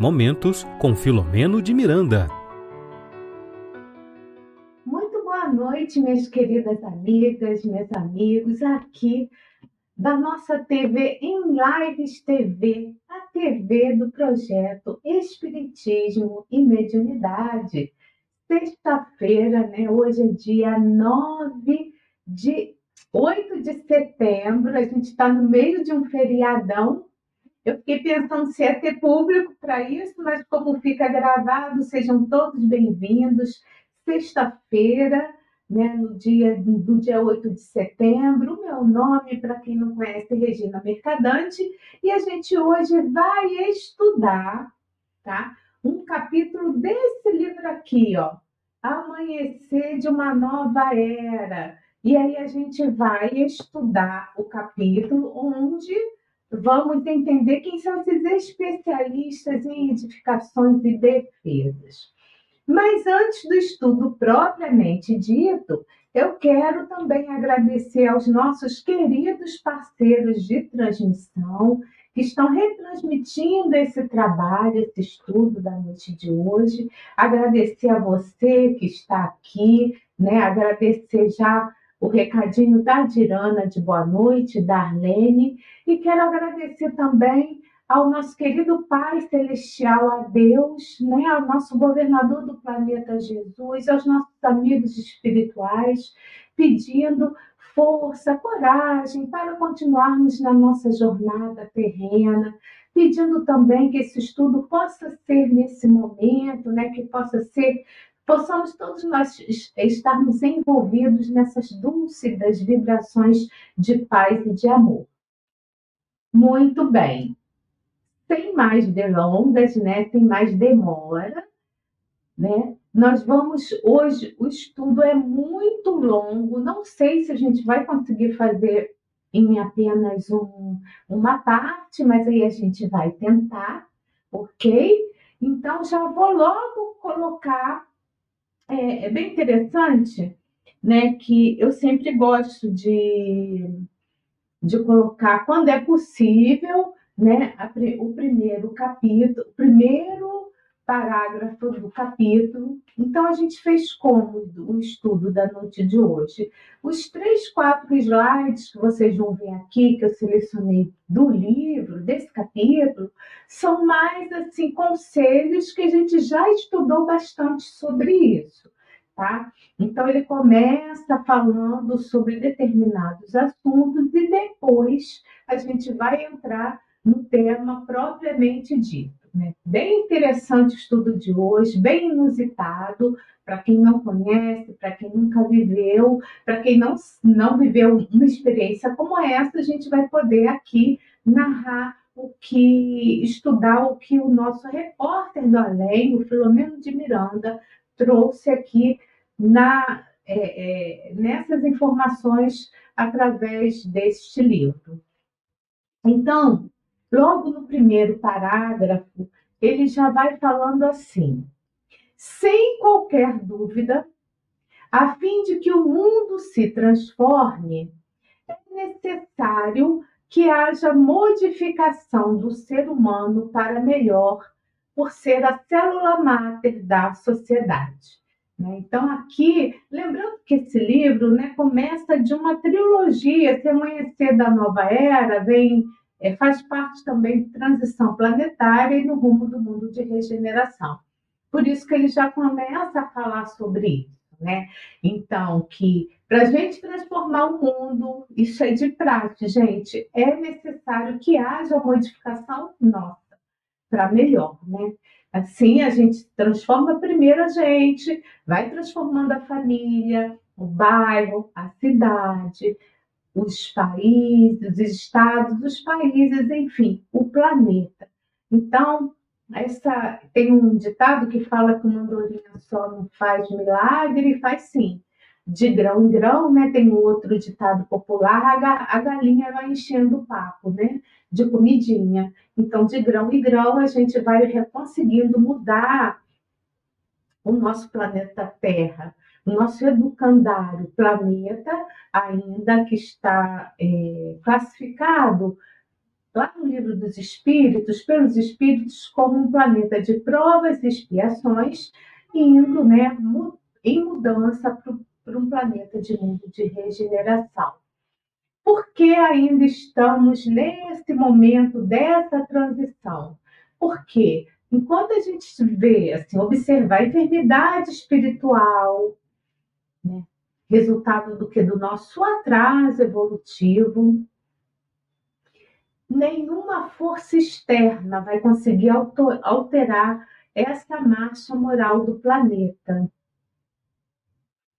Momentos com Filomeno de Miranda. Muito boa noite, minhas queridas amigas, meus amigos, aqui da nossa TV em Lives TV, a TV do projeto Espiritismo e Mediunidade. Sexta-feira, né? Hoje é dia 9 de 8 de setembro, a gente está no meio de um feriadão eu fiquei pensando se ia ter público para isso, mas como fica gravado, sejam todos bem-vindos. Sexta-feira, né, no dia do dia 8 de setembro, meu nome, para quem não conhece, é Regina Mercadante, e a gente hoje vai estudar, tá? Um capítulo desse livro aqui, ó, Amanhecer de uma Nova Era. E aí a gente vai estudar o capítulo onde vamos entender quem são esses especialistas em edificações e defesas. Mas antes do estudo propriamente dito, eu quero também agradecer aos nossos queridos parceiros de transmissão que estão retransmitindo esse trabalho, esse estudo da noite de hoje. Agradecer a você que está aqui, né? Agradecer já o recadinho da Dirana de boa noite, da Arlene, e quero agradecer também ao nosso querido Pai Celestial, a Deus, né, ao nosso governador do planeta Jesus, aos nossos amigos espirituais, pedindo força, coragem para continuarmos na nossa jornada terrena, pedindo também que esse estudo possa ser nesse momento, né, que possa ser possamos todos nós estarmos envolvidos nessas dúlcidas vibrações de paz e de amor. Muito bem. Sem mais delongas, né? Sem mais demora, né? Nós vamos hoje, o estudo é muito longo, não sei se a gente vai conseguir fazer em apenas um, uma parte, mas aí a gente vai tentar, ok? Então já vou logo colocar é, é bem interessante, né, que eu sempre gosto de, de colocar, quando é possível, né, a, o primeiro capítulo, primeiro parágrafo do capítulo. Então, a gente fez como o estudo da noite de hoje. Os três, quatro slides que vocês vão ver aqui, que eu selecionei do livro, desse capítulo, são mais assim conselhos que a gente já estudou bastante sobre isso. Tá? Então, ele começa falando sobre determinados assuntos e depois a gente vai entrar no tema propriamente dito. Né? Bem interessante o estudo de hoje, bem inusitado, para quem não conhece, para quem nunca viveu, para quem não, não viveu uma experiência como essa, a gente vai poder aqui narrar o que, estudar o que o nosso repórter do além, o Filomeno de Miranda, trouxe aqui na, é, é, nessas informações através deste livro. Então, Logo no primeiro parágrafo, ele já vai falando assim: sem qualquer dúvida, a fim de que o mundo se transforme, é necessário que haja modificação do ser humano para melhor, por ser a célula máter da sociedade. Né? Então, aqui, lembrando que esse livro né, começa de uma trilogia, esse amanhecer da nova era, vem é, faz parte também de transição planetária e no rumo do mundo de regeneração. Por isso que ele já começa a falar sobre isso, né? Então, que para a gente transformar o mundo, isso é de prática, gente, é necessário que haja modificação nossa para melhor, né? Assim, a gente transforma primeiro a gente, vai transformando a família, o bairro, a cidade, os países, os estados, os países, enfim, o planeta. Então, essa tem um ditado que fala que uma andorinha só não faz milagre, faz sim. De grão em grão, né? Tem um outro ditado popular, a, galinha vai enchendo o papo, né? De comidinha. Então, de grão em grão, a gente vai conseguindo mudar o nosso planeta Terra nosso educandário planeta, ainda que está é, classificado lá no livro dos Espíritos, pelos Espíritos, como um planeta de provas e expiações, indo né, em mudança para um planeta de mundo de regeneração. Por que ainda estamos nesse momento dessa transição? Porque enquanto a gente vê, assim, observar a enfermidade espiritual, né, resultado do que? Do nosso atraso evolutivo, nenhuma força externa vai conseguir alterar essa marcha moral do planeta.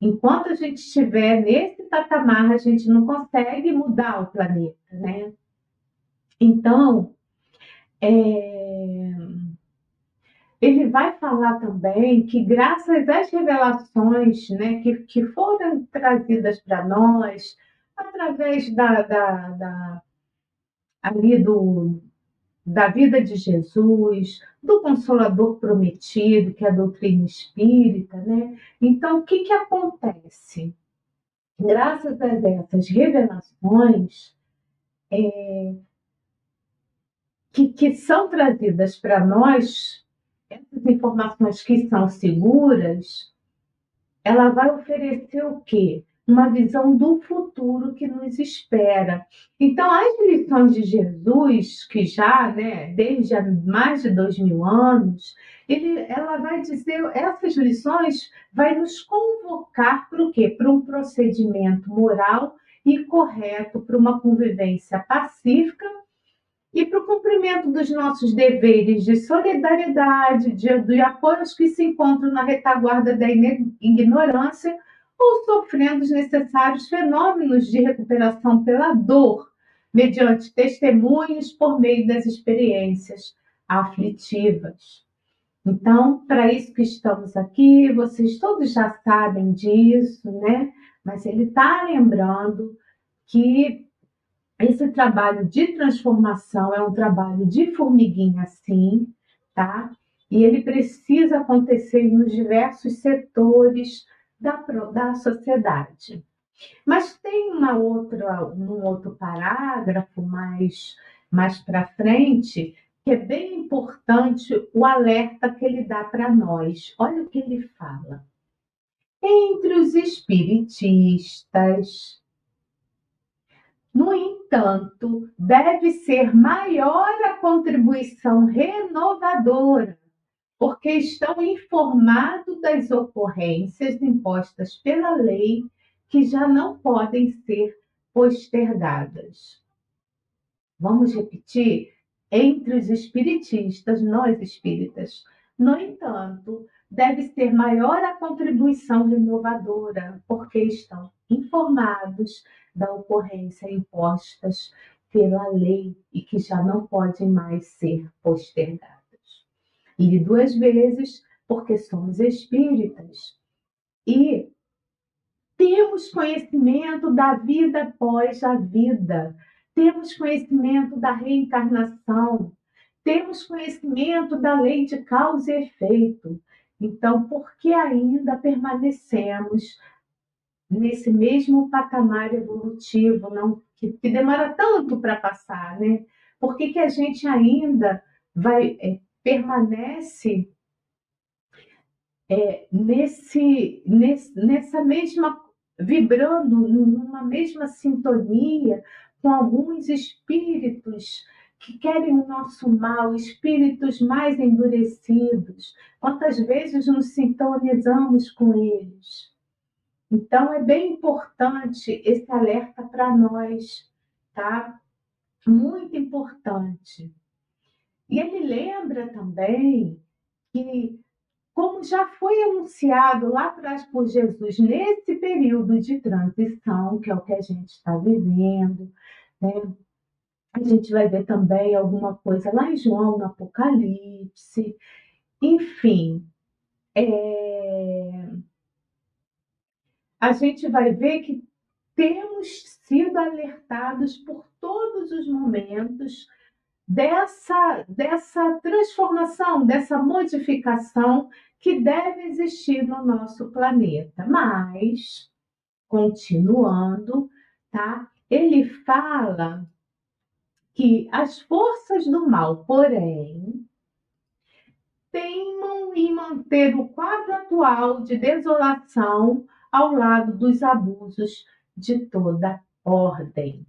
Enquanto a gente estiver nesse patamar, a gente não consegue mudar o planeta, né? Então, é... ele vai falar também que, graças às revelações né, que, que foram trazidas para nós, através da, da, da ali do, da vida de Jesus, do Consolador prometido, que é a doutrina espírita, né? Então, o que, que acontece? Graças a essas revelações é, que, que são trazidas para nós, essas informações que são seguras, ela vai oferecer o quê? uma visão do futuro que nos espera. Então, as lições de Jesus, que já, né, desde há mais de dois mil anos, ele, ela vai dizer, essas lições vai nos convocar para o quê? Para um procedimento moral e correto, para uma convivência pacífica e para o cumprimento dos nossos deveres de solidariedade, de, de apoio aos que se encontram na retaguarda da ignorância ou sofrendo os necessários fenômenos de recuperação pela dor, mediante testemunhos por meio das experiências aflitivas. Então, para isso que estamos aqui, vocês todos já sabem disso, né? Mas ele está lembrando que esse trabalho de transformação é um trabalho de formiguinha, sim, tá? E ele precisa acontecer nos diversos setores da, da sociedade. Mas tem uma outra, um outro parágrafo mais, mais para frente que é bem importante o alerta que ele dá para nós. Olha o que ele fala. Entre os espiritistas, no entanto, deve ser maior a contribuição renovadora porque estão informados das ocorrências impostas pela lei que já não podem ser postergadas. Vamos repetir? Entre os espiritistas, nós espíritas, no entanto, deve ser maior a contribuição renovadora, porque estão informados da ocorrência impostas pela lei e que já não podem mais ser postergadas. Li duas vezes, porque somos espíritas. E temos conhecimento da vida após a vida, temos conhecimento da reencarnação, temos conhecimento da lei de causa e efeito. Então, por que ainda permanecemos nesse mesmo patamar evolutivo, não que, que demora tanto para passar, né? Por que, que a gente ainda vai é, permanece é, nesse, nesse, nessa mesma, vibrando numa mesma sintonia com alguns espíritos que querem o nosso mal, espíritos mais endurecidos. Quantas vezes nos sintonizamos com eles? Então é bem importante esse alerta para nós, tá? Muito importante. E ele lembra também que, como já foi anunciado lá atrás por Jesus, nesse período de transição, que é o que a gente está vivendo, né? A gente vai ver também alguma coisa lá em João, no Apocalipse, enfim. É... A gente vai ver que temos sido alertados por todos os momentos dessa, dessa transformação, dessa modificação que deve existir no nosso planeta. Mas, continuando, tá? Ele fala que as forças do mal, porém, teimam em manter o quadro atual de desolação ao lado dos abusos de toda ordem.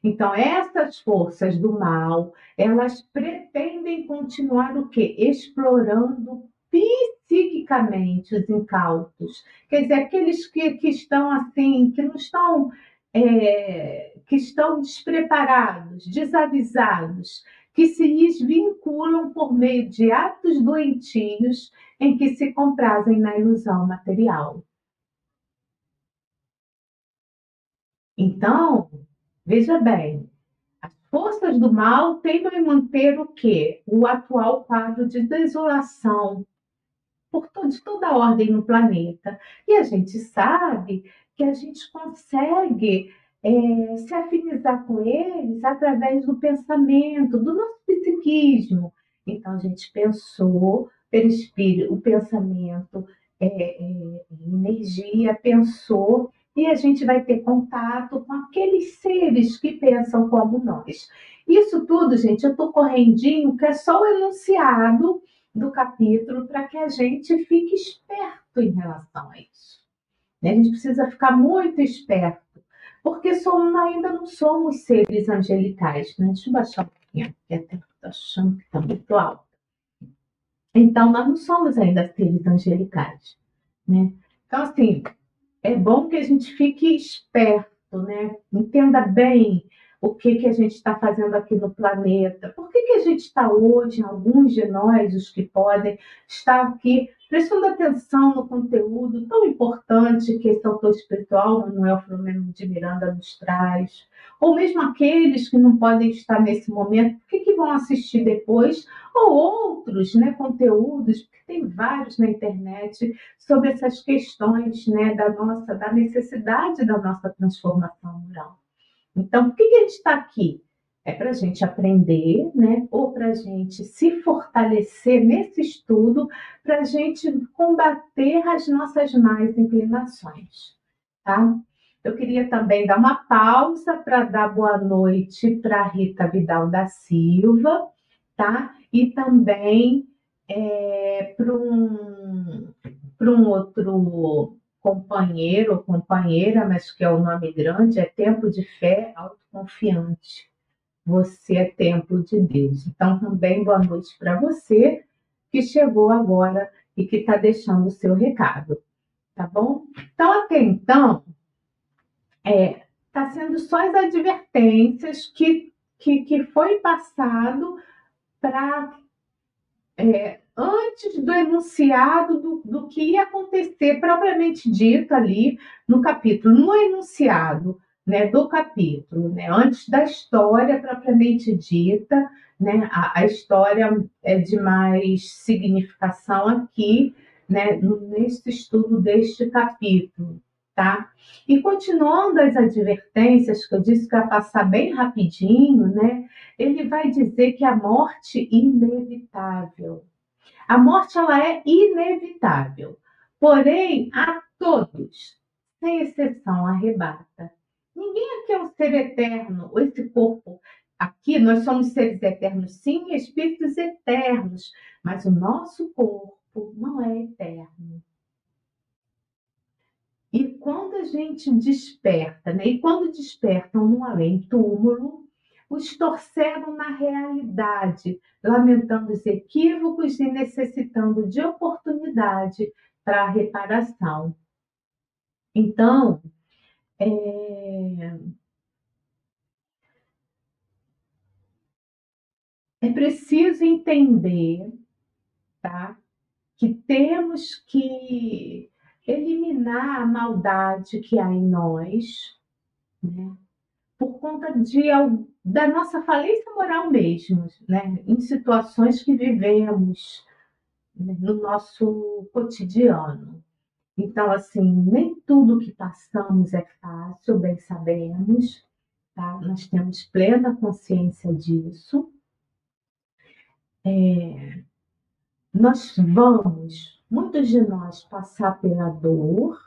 Então, essas forças do mal, elas pretendem continuar o quê? Explorando psiquicamente os incautos. Quer dizer, aqueles que, que estão assim, que não estão, é, que estão despreparados, desavisados, que se desvinculam por meio de atos doentios em que se comprazem na ilusão material. Então, veja bem, as forças do mal tentam manter o quê? O atual quadro de desolação por de toda a ordem no planeta. E a gente sabe que a gente consegue é, se afinizar com eles através do pensamento, do nosso psiquismo. Então, a gente pensou, espírito, o pensamento é, é, energia, pensou, e a gente vai ter contato com aqueles seres que pensam como nós. Isso tudo, gente, eu estou correndinho, que é só o enunciado do capítulo para que a gente fique esperto em relação a isso. Né? A gente precisa ficar muito esperto porque somos, ainda não somos seres angelicais. Né? Deixa eu baixar um pouquinho aqui, até estou achando que está muito alto. Então, nós não somos ainda seres angelicais. Né? Então, assim, é bom que a gente fique esperto, né? entenda bem o que, que a gente está fazendo aqui no planeta, por que, que a gente está hoje, alguns de nós, os que podem, estar aqui prestando atenção no conteúdo tão importante que esse autor espiritual, Manuel Flamengo de Miranda, nos traz, ou mesmo aqueles que não podem estar nesse momento, o que, que vão assistir depois, ou outros né, conteúdos, porque tem vários na internet, sobre essas questões né, da nossa, da necessidade da nossa transformação moral. Então, por que, que a gente está aqui? É para a gente aprender, né? Ou para a gente se fortalecer nesse estudo, para a gente combater as nossas más inclinações, tá? Eu queria também dar uma pausa para dar boa noite para Rita Vidal da Silva, tá? E também é, para um, um outro companheiro ou companheira, mas que é o nome grande, é tempo de fé autoconfiante. Você é templo de Deus. Então, também boa noite para você que chegou agora e que está deixando o seu recado, tá bom? Então, até então, é, tá sendo só as advertências que, que, que foi passado para é, antes do enunciado do, do que ia acontecer propriamente dito ali no capítulo, no enunciado né, do capítulo, né, antes da história propriamente dita, né, a, a história é de mais significação aqui, né, nesse estudo deste capítulo, tá? E continuando as advertências que eu disse que ia passar bem rapidinho, né, ele vai dizer que a morte inevitável, a morte ela é inevitável, porém a todos, sem exceção, arrebata. Ninguém aqui é um ser eterno, esse corpo aqui, nós somos seres eternos, sim, espíritos eternos, mas o nosso corpo não é eterno. E quando a gente desperta, né? E quando despertam no além-túmulo, os torceram na realidade, lamentando os equívocos e necessitando de oportunidade para a reparação. Então, é... é preciso entender tá? que temos que eliminar a maldade que há em nós, né? por conta de, da nossa falência moral mesmo, né? em situações que vivemos né? no nosso cotidiano. Então, assim, nem tudo que passamos é fácil, bem sabemos, tá? nós temos plena consciência disso. É, nós vamos, muitos de nós, passar pela dor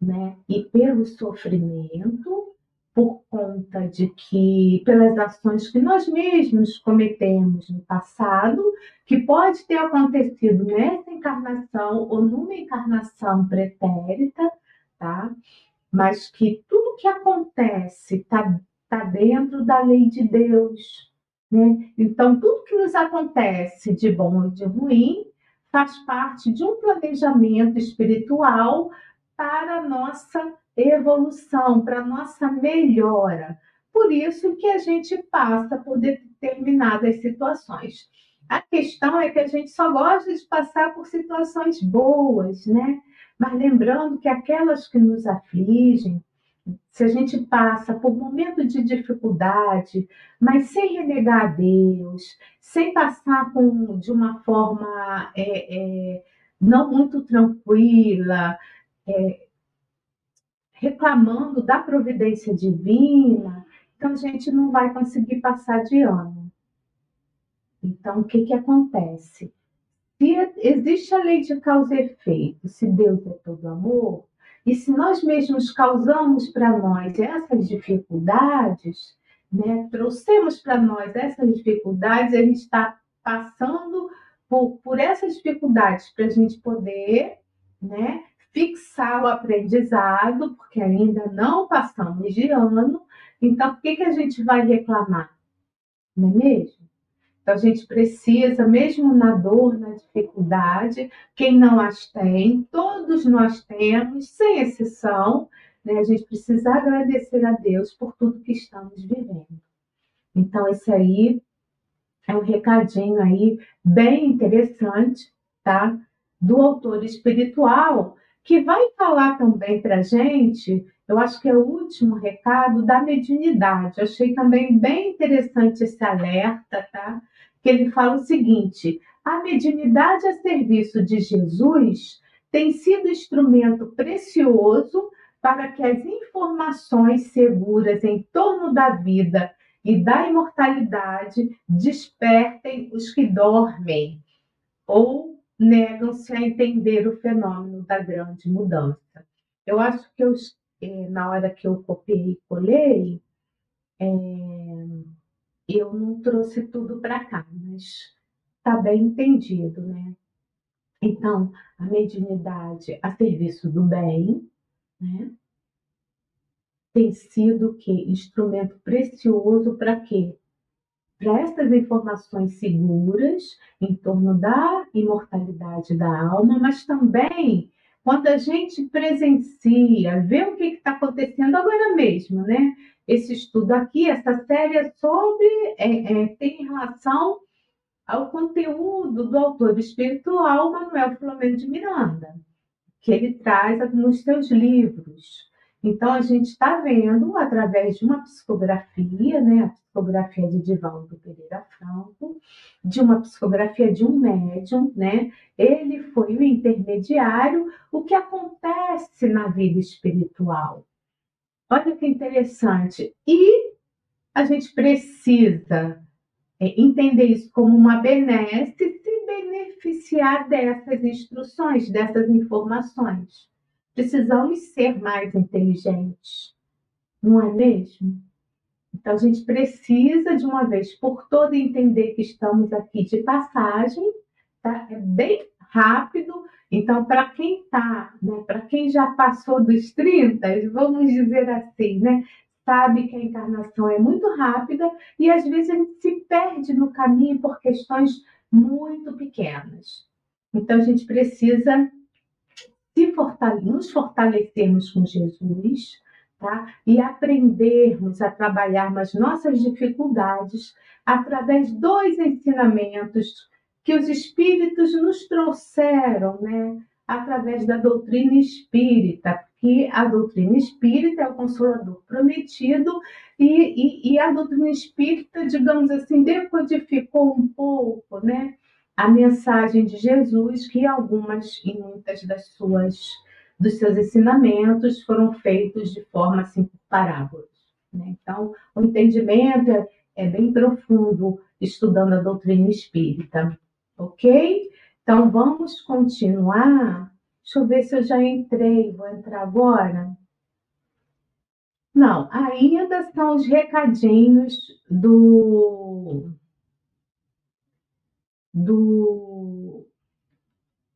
né? e pelo sofrimento, por conta de que, pelas ações que nós mesmos cometemos no passado, que pode ter acontecido nessa encarnação ou numa encarnação pretérita, tá? Mas que tudo que acontece está tá dentro da lei de Deus, né? Então, tudo que nos acontece de bom e de ruim faz parte de um planejamento espiritual para a nossa evolução, para nossa melhora. Por isso que a gente passa por determinadas situações. A questão é que a gente só gosta de passar por situações boas, né? Mas lembrando que aquelas que nos afligem, se a gente passa por momentos de dificuldade, mas sem renegar a Deus, sem passar com, de uma forma é, é, não muito tranquila, é, reclamando da providência divina, então a gente não vai conseguir passar de ano. Então, o que, que acontece? Se existe a lei de causa e efeito, se Deus é todo amor, e se nós mesmos causamos para nós essas dificuldades, né, trouxemos para nós essas dificuldades, a gente está passando por, por essas dificuldades para a gente poder né, fixar o aprendizado, porque ainda não passamos de ano, então por que, que a gente vai reclamar? Não é mesmo? Então a gente precisa, mesmo na dor, na dificuldade, quem não as tem, todos nós temos, sem exceção, né? a gente precisa agradecer a Deus por tudo que estamos vivendo. Então, esse aí é um recadinho aí bem interessante, tá? Do autor espiritual que vai falar também para a gente, eu acho que é o último recado, da mediunidade. Eu achei também bem interessante esse alerta, tá? Que ele fala o seguinte: a mediunidade a serviço de Jesus tem sido instrumento precioso para que as informações seguras em torno da vida e da imortalidade despertem os que dormem ou negam-se a entender o fenômeno da grande mudança. Eu acho que eu, é, na hora que eu copiei e colei, é, eu não trouxe tudo para cá, mas está bem entendido, né? Então, a mediunidade a serviço do bem, né? Tem sido que instrumento precioso para quê? Essas informações seguras em torno da imortalidade da alma, mas também quando a gente presencia, vê o que está acontecendo agora mesmo, né? Esse estudo aqui, essa série é sobre, é, é, tem relação ao conteúdo do autor espiritual Manuel Filomeno de Miranda, que ele traz nos seus livros. Então, a gente está vendo, através de uma psicografia, né, a psicografia de Divaldo Pereira Franco, de uma psicografia de um médium, né, ele foi o intermediário, o que acontece na vida espiritual. Olha que interessante. E a gente precisa é, entender isso como uma benesse e se beneficiar dessas instruções, dessas informações. Precisamos ser mais inteligentes, não é mesmo? Então, a gente precisa, de uma vez por todas, entender que estamos aqui de passagem, tá? É bem rápido. Então, para quem está, né, para quem já passou dos 30, vamos dizer assim, né? Sabe que a encarnação é muito rápida e às vezes a gente se perde no caminho por questões muito pequenas. Então, a gente precisa se fortale nos fortalecermos com Jesus, tá? E aprendermos a trabalhar nas nossas dificuldades através dos ensinamentos que os espíritos nos trouxeram, né? Através da doutrina espírita, que a doutrina espírita é o consolador prometido e, e, e a doutrina espírita, digamos assim, decodificou um pouco, né? A mensagem de Jesus, que algumas e muitas das suas dos seus ensinamentos foram feitos de forma assim por parábolas. Né? Então, o entendimento é, é bem profundo estudando a doutrina espírita, ok? Então, vamos continuar. Deixa eu ver se eu já entrei. Vou entrar agora. Não, ainda são os recadinhos do do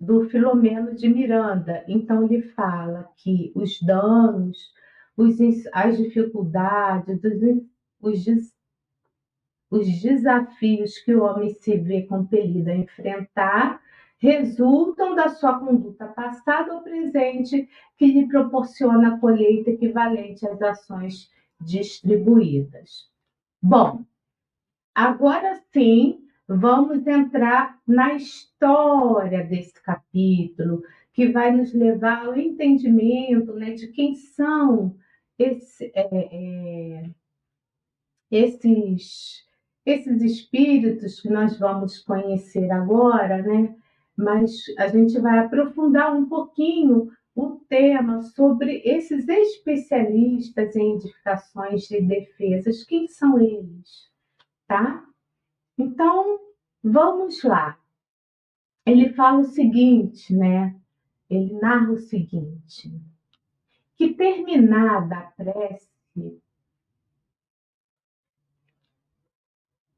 do Filomeno de Miranda. Então ele fala que os danos, os, as dificuldades, os, os, os desafios que o homem se vê compelido a enfrentar resultam da sua conduta passada ou presente, que lhe proporciona a colheita equivalente às ações distribuídas. Bom, agora sim, vamos entrar na história desse capítulo, que vai nos levar ao entendimento né, de quem são esse, é, é, esses, esses espíritos que nós vamos conhecer agora, né? mas a gente vai aprofundar um pouquinho o tema sobre esses especialistas em edificações e defesas. Quem são eles? Tá? Então, vamos lá. Ele fala o seguinte, né? Ele narra o seguinte: que terminada a prece,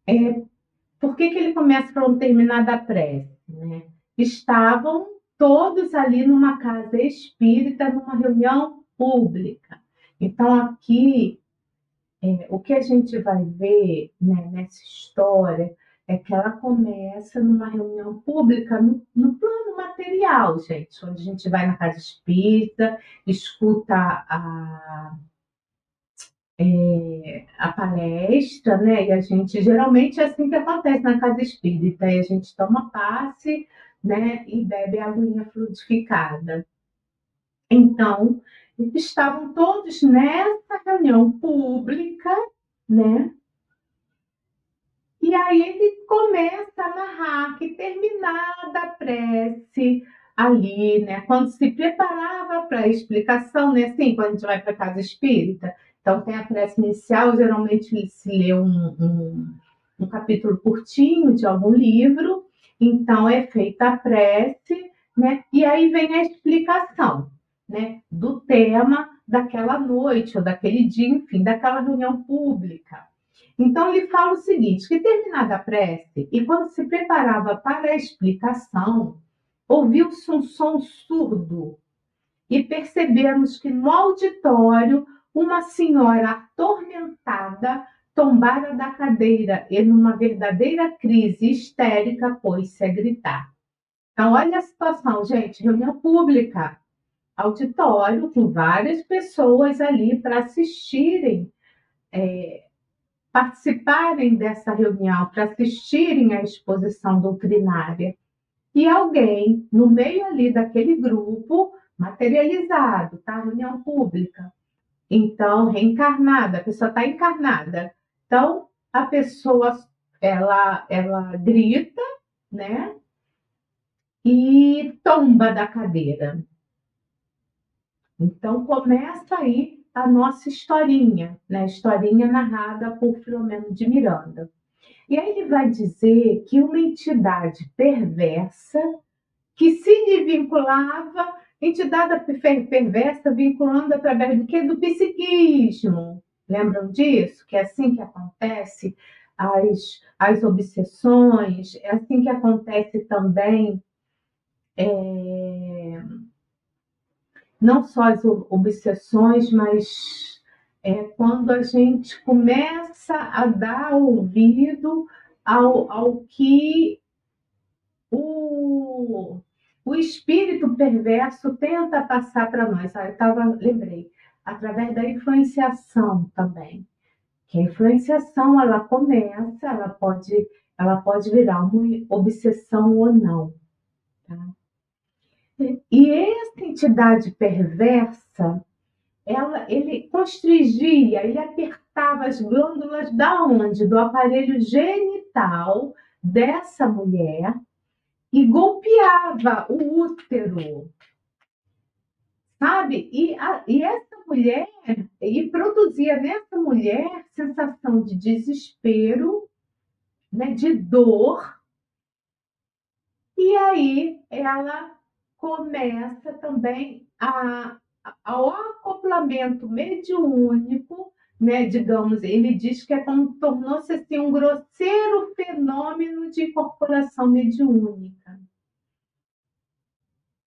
é, por que, que ele começa falando terminada a prece? Né? estavam todos ali numa casa espírita, numa reunião pública. Então, aqui, é, o que a gente vai ver né, nessa história é que ela começa numa reunião pública no, no, plano material, gente, onde a gente vai na casa espírita, escuta a, é, a palestra, né? E a gente geralmente é assim que acontece na casa espírita, e a gente toma passe né, e bebe a aguinha fluidificada. Então, estavam todos nessa reunião pública, né? E aí ele começa a narrar que terminada a prece ali, né? Quando se preparava para a explicação, né? Assim, quando a gente vai para a casa espírita, então tem a prece inicial, geralmente se lê um, um, um capítulo curtinho de algum livro, então é feita a prece, né? E aí vem a explicação, né? Do tema daquela noite ou daquele dia, enfim, daquela reunião pública. Então ele fala o seguinte: que terminada a prece e quando se preparava para a explicação, ouviu-se um som surdo e percebemos que no auditório uma senhora atormentada tombara da cadeira e, numa verdadeira crise histérica, pôs-se a gritar. Então, olha a situação, gente: reunião pública, auditório com várias pessoas ali para assistirem, é, participarem dessa reunião, para assistirem à exposição doutrinária. E alguém, no meio ali daquele grupo, materializado, tá? Reunião pública. Então, reencarnada, a pessoa está encarnada, então, a pessoa ela, ela grita, né? E tomba da cadeira. Então começa aí a nossa historinha, né? Historinha narrada por Filomeno de Miranda. E aí ele vai dizer que uma entidade perversa que se lhe vinculava, entidade perversa vinculando através do que? Do psiquismo, Lembram disso? Que é assim que acontece as, as obsessões, é assim que acontece também é, não só as obsessões, mas é, quando a gente começa a dar ouvido ao, ao que o, o espírito perverso tenta passar para nós. Ah, eu tava, lembrei, através da influenciação também. Que a influenciação ela começa, ela pode, ela pode virar uma obsessão ou não. Tá? E essa entidade perversa, ela, ele constringia, ele apertava as glândulas da onde? Do aparelho genital dessa mulher e golpeava o útero, sabe? E, a, e essa mulher, e produzia nessa mulher sensação de desespero, né, de dor, e aí ela começa também a ao acoplamento mediúnico, né, digamos, ele diz que é como tornou-se assim, um grosseiro fenômeno de incorporação mediúnica.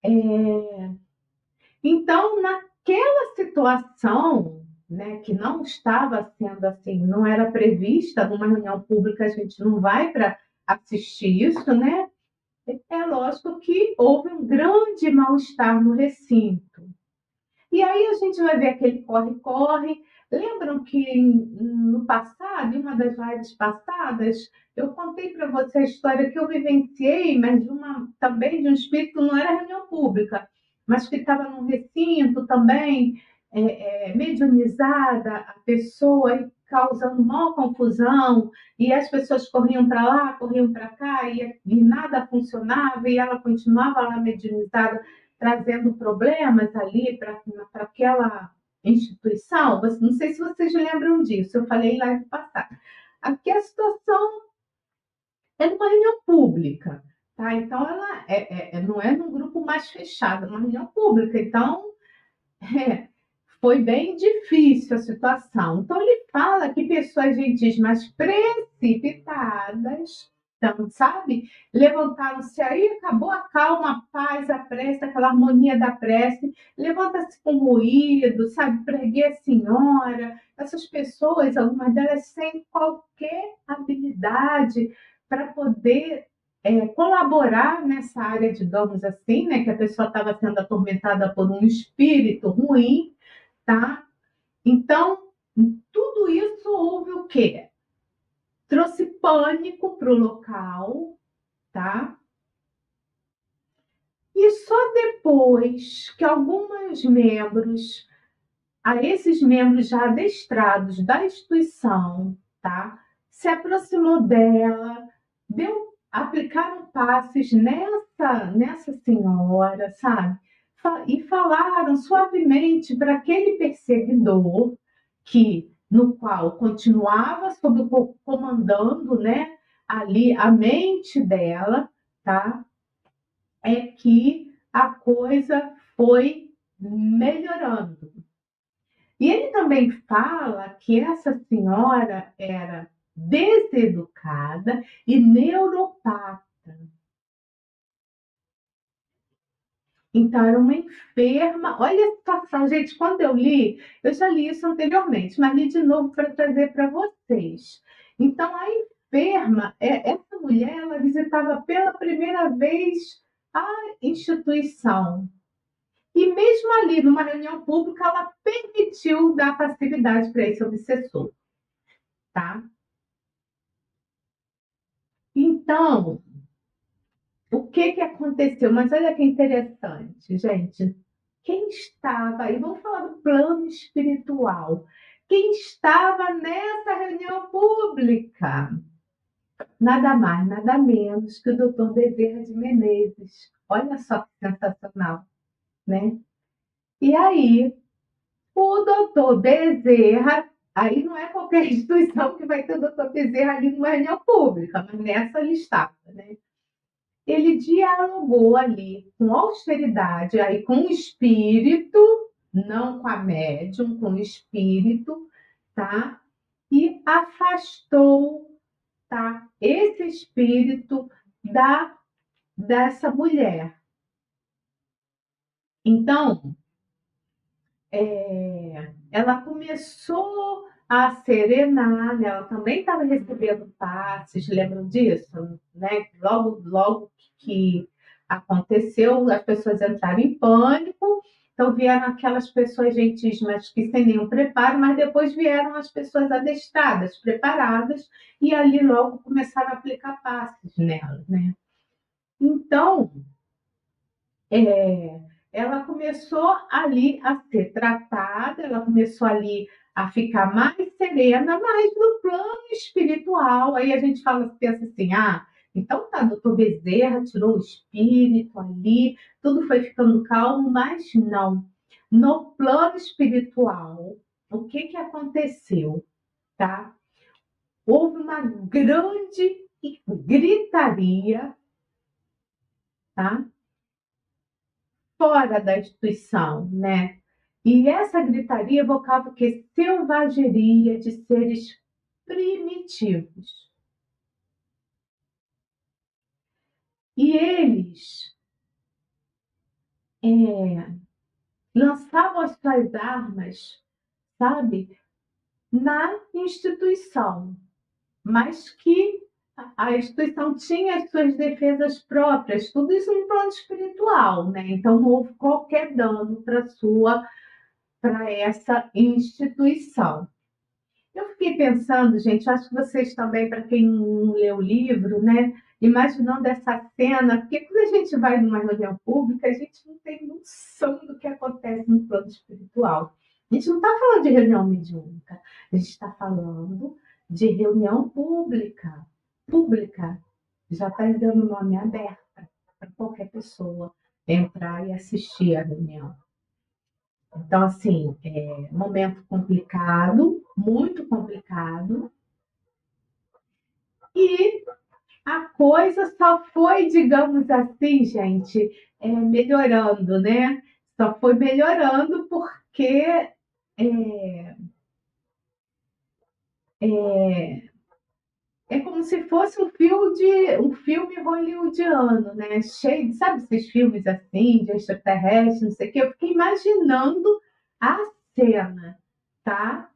É... Então, naquela situação, né, que não estava sendo assim, não era prevista numa reunião pública, a gente não vai para assistir isso, né? É lógico que houve um grande mal-estar no recinto. E aí a gente vai ver aquele corre-corre. Lembram que no passado, em uma das lives passadas, eu contei para você a história que eu vivenciei, mas de uma, também de um espírito, não era reunião pública, mas que estava num recinto também, é, é, mediunizada, a pessoa causando maior confusão, e as pessoas corriam para lá, corriam para cá, e, e, nada funcionava, e ela continuava lá mediunizada, trazendo problemas ali para aquela instituição. Não sei se vocês lembram disso, eu falei lá no passado. Aqui a situação é numa reunião pública, tá? Então ela é, é, é não é num grupo mais fechado, é uma reunião pública. Então é, foi bem difícil a situação. Então, ele fala que pessoas gentis mais precipitadas, então, sabe, levantaram-se aí, acabou a calma, a paz, a prece, aquela harmonia da prece, levanta-se com ruído, sabe, preguei a senhora. Essas pessoas, algumas delas sem qualquer habilidade para poder é, colaborar nessa área, digamos assim, né, que a pessoa estava sendo atormentada por um espírito ruim, tá? Então, tudo isso houve o quê? Trouxe pânico para o local, tá? E só depois que alguns membros, a esses membros já adestrados da instituição, tá? Se aproximou dela, deu, aplicaram passes nessa, nessa senhora, sabe? E falaram suavemente para aquele perseguidor que no qual continuava sob comandando, né, ali a mente dela, tá? É que a coisa foi melhorando. E ele também fala que essa senhora era deseducada e neuropata. Então, era uma enferma. Olha a situação, gente. Quando eu li, eu já li isso anteriormente, mas li de novo para trazer para vocês. Então, a enferma, é, essa mulher, ela visitava pela primeira vez a instituição. E mesmo ali, numa reunião pública, ela permitiu dar passividade para esse obsessor. Tá? Então, o que, que aconteceu? Mas olha que interessante, gente. Quem estava, e vamos falar do plano espiritual, quem estava nessa reunião pública? Nada mais, nada menos que o doutor Bezerra de Menezes. Olha só que sensacional, né? E aí, o doutor Bezerra, aí não é qualquer instituição que vai ter o doutor Bezerra ali numa reunião pública, mas nessa ele estava, né? Ele dialogou ali com austeridade, aí com o espírito, não com a médium, com o espírito, tá? E afastou, tá? Esse espírito da dessa mulher. Então, é, ela começou a serenar, né? ela também estava recebendo passes, lembram disso? Né? Logo, logo que aconteceu, as pessoas entraram em pânico, então vieram aquelas pessoas gentis, mas que sem nenhum preparo, mas depois vieram as pessoas adestradas, preparadas, e ali logo começaram a aplicar passes nela, né? Então, é, ela começou ali a ser tratada, ela começou ali a ficar mais serena, mas no plano espiritual. Aí a gente fala, pensa assim, ah, então tá, doutor Bezerra tirou o espírito ali, tudo foi ficando calmo, mas não. No plano espiritual, o que que aconteceu, tá? Houve uma grande gritaria, tá? Fora da instituição, né? E essa gritaria evocava o que? Selvageria de seres primitivos. E eles é, lançavam as suas armas, sabe, na instituição, mas que a instituição tinha as suas defesas próprias, tudo isso no plano espiritual, né? Então não houve qualquer dano para sua para essa instituição. Eu fiquei pensando, gente, acho que vocês também, para quem não leu o livro, né, imaginando essa cena, porque quando a gente vai numa reunião pública, a gente não tem noção do que acontece no plano espiritual. A gente não está falando de reunião mediúnica, a gente está falando de reunião pública. Pública já está dando nome aberto para qualquer pessoa entrar e assistir a reunião. Então, assim, é momento complicado, muito complicado. E a coisa só foi, digamos assim, gente, é, melhorando, né? Só foi melhorando porque é, é, é como se fosse um filme de um filme hollywoodiano, né? Cheio de, sabe, esses filmes assim, de extraterrestre, não sei o quê. Eu fiquei imaginando a cena, tá?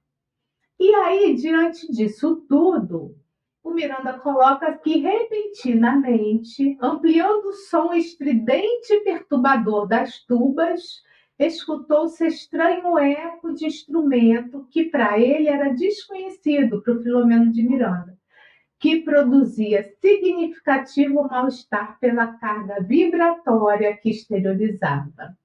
E aí, diante disso tudo, o Miranda coloca que repentinamente, ampliando o som estridente e perturbador das tubas, escutou-se estranho eco de instrumento que para ele era desconhecido para o Filomeno de Miranda que produzia significativo mal-estar pela carga vibratória que exteriorizava.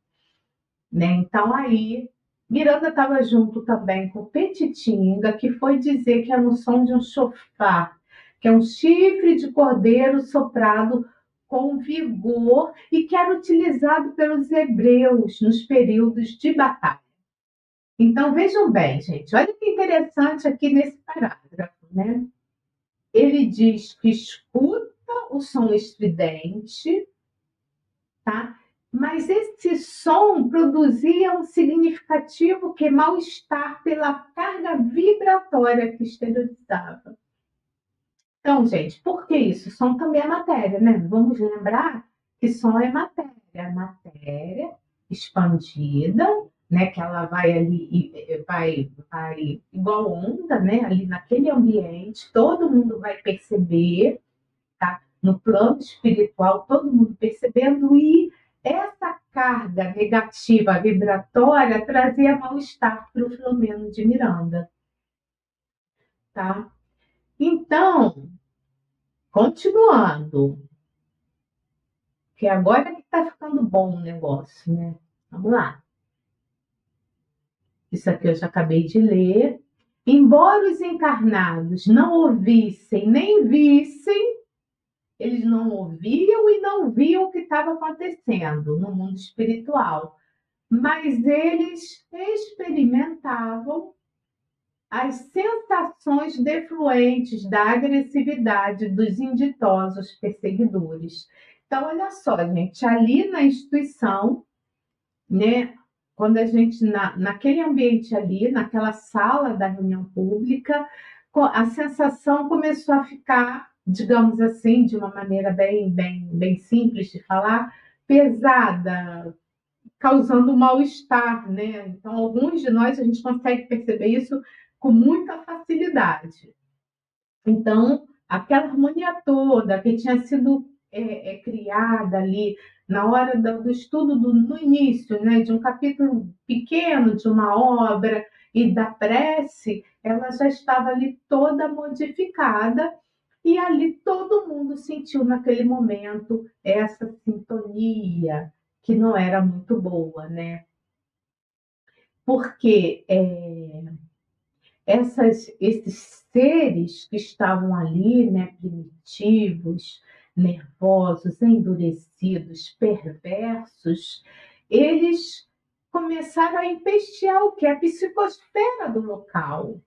Né? Então, aí, Miranda estava junto também com Petitinga, que foi dizer que era o som de um chofar, que é um chifre de cordeiro soprado com vigor e que era utilizado pelos hebreus nos períodos de batalha. Então, vejam bem, gente, olha que interessante aqui nesse parágrafo, né? Ele diz que escuta o som estridente, tá? Mas esse som produzia um significativo que mal-estar pela carga vibratória que exteriorizava. Então, gente, por que isso? Som também é matéria, né? Vamos lembrar que som é matéria. Matéria expandida né, que ela vai ali vai, vai igual onda, né, ali naquele ambiente, todo mundo vai perceber, tá? No plano espiritual, todo mundo percebendo e essa carga negativa vibratória trazia mal-estar para o Filomeno de Miranda, tá? Então, continuando, que agora que está ficando bom o negócio, né? Vamos lá. Isso aqui eu já acabei de ler. Embora os encarnados não ouvissem nem vissem, eles não ouviam e não viam o que estava acontecendo no mundo espiritual, mas eles experimentavam as sensações defluentes da agressividade dos inditosos perseguidores. Então, olha só, gente, ali na instituição, né, quando a gente, na, naquele ambiente ali, naquela sala da reunião pública, a sensação começou a ficar, digamos assim, de uma maneira bem, bem, bem simples de falar, pesada, causando mal-estar, né? Então, alguns de nós a gente consegue perceber isso com muita facilidade. Então, aquela harmonia toda que tinha sido é, é, criada ali na hora do, do estudo do, no início, né, de um capítulo pequeno de uma obra e da prece, ela já estava ali toda modificada e ali todo mundo sentiu naquele momento essa sintonia que não era muito boa, né? Porque é, essas, esses seres que estavam ali, né, primitivos, nervosos, endurecidos, perversos, eles começaram a empestear o que? A psicosfera do local.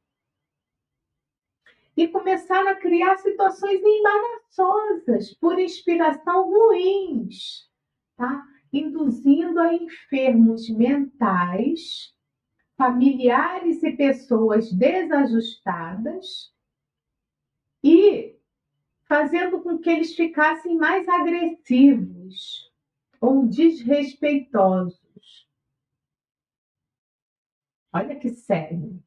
E começaram a criar situações embaraçosas, por inspiração ruins, tá? induzindo a enfermos mentais familiares e pessoas desajustadas e fazendo com que eles ficassem mais agressivos ou desrespeitosos. Olha que sério.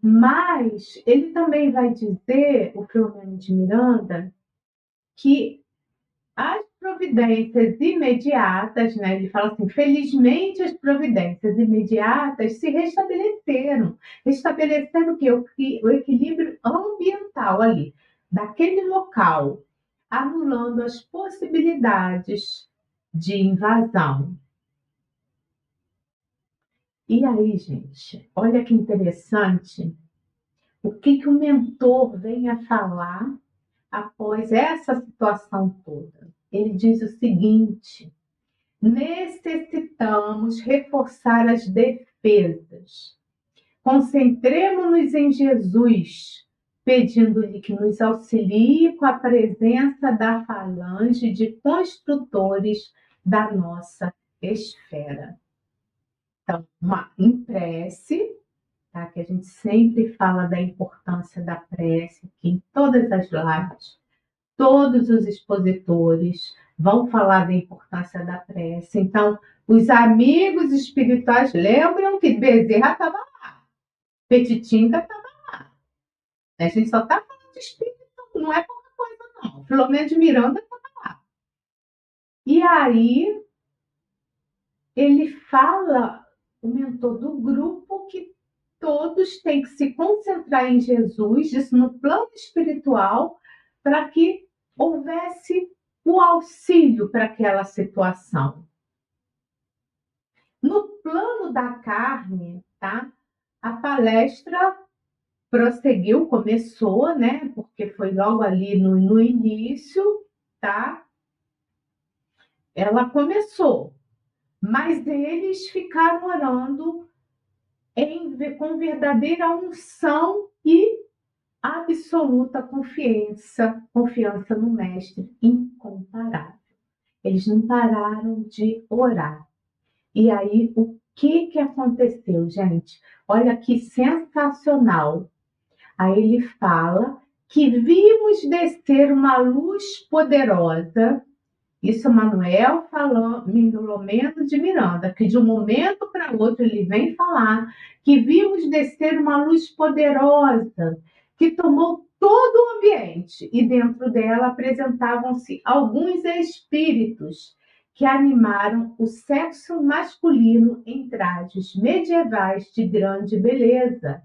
Mas ele também vai dizer, o Filomeno de Miranda, que as providências imediatas, né? Ele fala assim: felizmente as providências imediatas se restabeleceram. Restabeleceram o quê? O equilíbrio ambiental ali, daquele local, anulando as possibilidades de invasão. E aí, gente, olha que interessante o que, que o mentor vem a falar após essa situação toda. Ele diz o seguinte: necessitamos reforçar as defesas. Concentremos-nos em Jesus, pedindo-lhe que nos auxilie com a presença da falange de construtores da nossa esfera. Então, uma prece, tá? que a gente sempre fala da importância da prece em todas as lives. Todos os expositores vão falar da importância da prece. Então, os amigos espirituais lembram que Bezerra estava lá, Petitinga estava. A gente só está falando de espírito, não é pouca coisa, não. Filomeno de Miranda estava lá. E aí, ele fala o mentor do grupo que todos têm que se concentrar em Jesus, isso no plano espiritual, para que houvesse o auxílio para aquela situação. No plano da carne, tá? A palestra prosseguiu, começou, né? Porque foi logo ali no, no início, tá? Ela começou mas eles ficaram orando em, com verdadeira unção e absoluta confiança, confiança no Mestre, incomparável. Eles não pararam de orar. E aí, o que, que aconteceu, gente? Olha que sensacional. Aí ele fala que vimos descer uma luz poderosa isso Manuel falando, Mindolomeno de Miranda, que de um momento para outro ele vem falar que vimos descer uma luz poderosa que tomou todo o ambiente e dentro dela apresentavam-se alguns espíritos que animaram o sexo masculino em trajes medievais de grande beleza.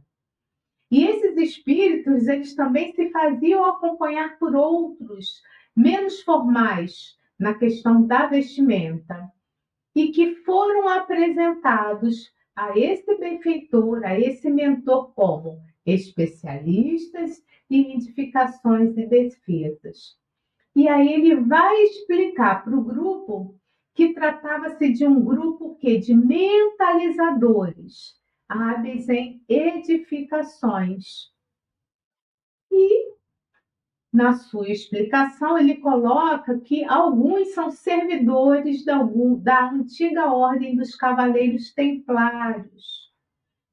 E esses espíritos, eles também se faziam acompanhar por outros, menos formais, na questão da vestimenta e que foram apresentados a esse benfeitor, a esse mentor como especialistas em edificações e defesas. E aí ele vai explicar para o grupo que tratava-se de um grupo que de mentalizadores, hábeis em edificações. E na sua explicação, ele coloca que alguns são servidores da, da antiga ordem dos cavaleiros templários,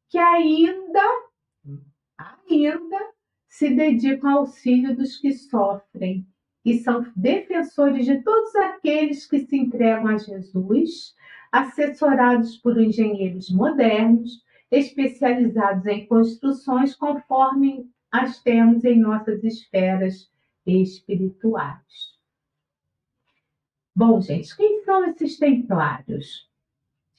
que ainda, ainda se dedicam ao auxílio dos que sofrem e são defensores de todos aqueles que se entregam a Jesus, assessorados por engenheiros modernos, especializados em construções conforme as temos em nossas esferas espirituais. Bom, gente, quem são esses templários?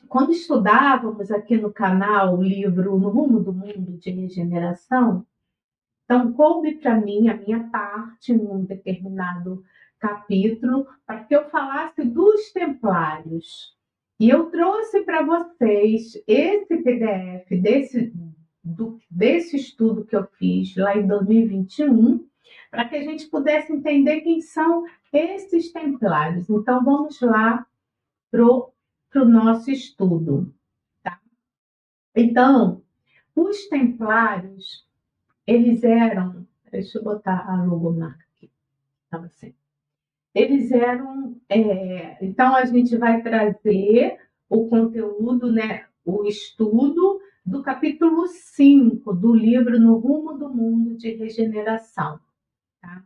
Quando estudávamos aqui no canal o livro No Rumo do Mundo de Regeneração, então coube para mim a minha parte num determinado capítulo para que eu falasse dos templários. E eu trouxe para vocês esse PDF desse do, desse estudo que eu fiz lá em 2021, para que a gente pudesse entender quem são esses templários. Então, vamos lá para o nosso estudo. Tá? Então, os templários, eles eram. Deixa eu botar a logomarca aqui. Estava assim. Eles eram. É, então, a gente vai trazer o conteúdo, né? o estudo do capítulo 5 do livro No Rumo do Mundo de Regeneração. Tá?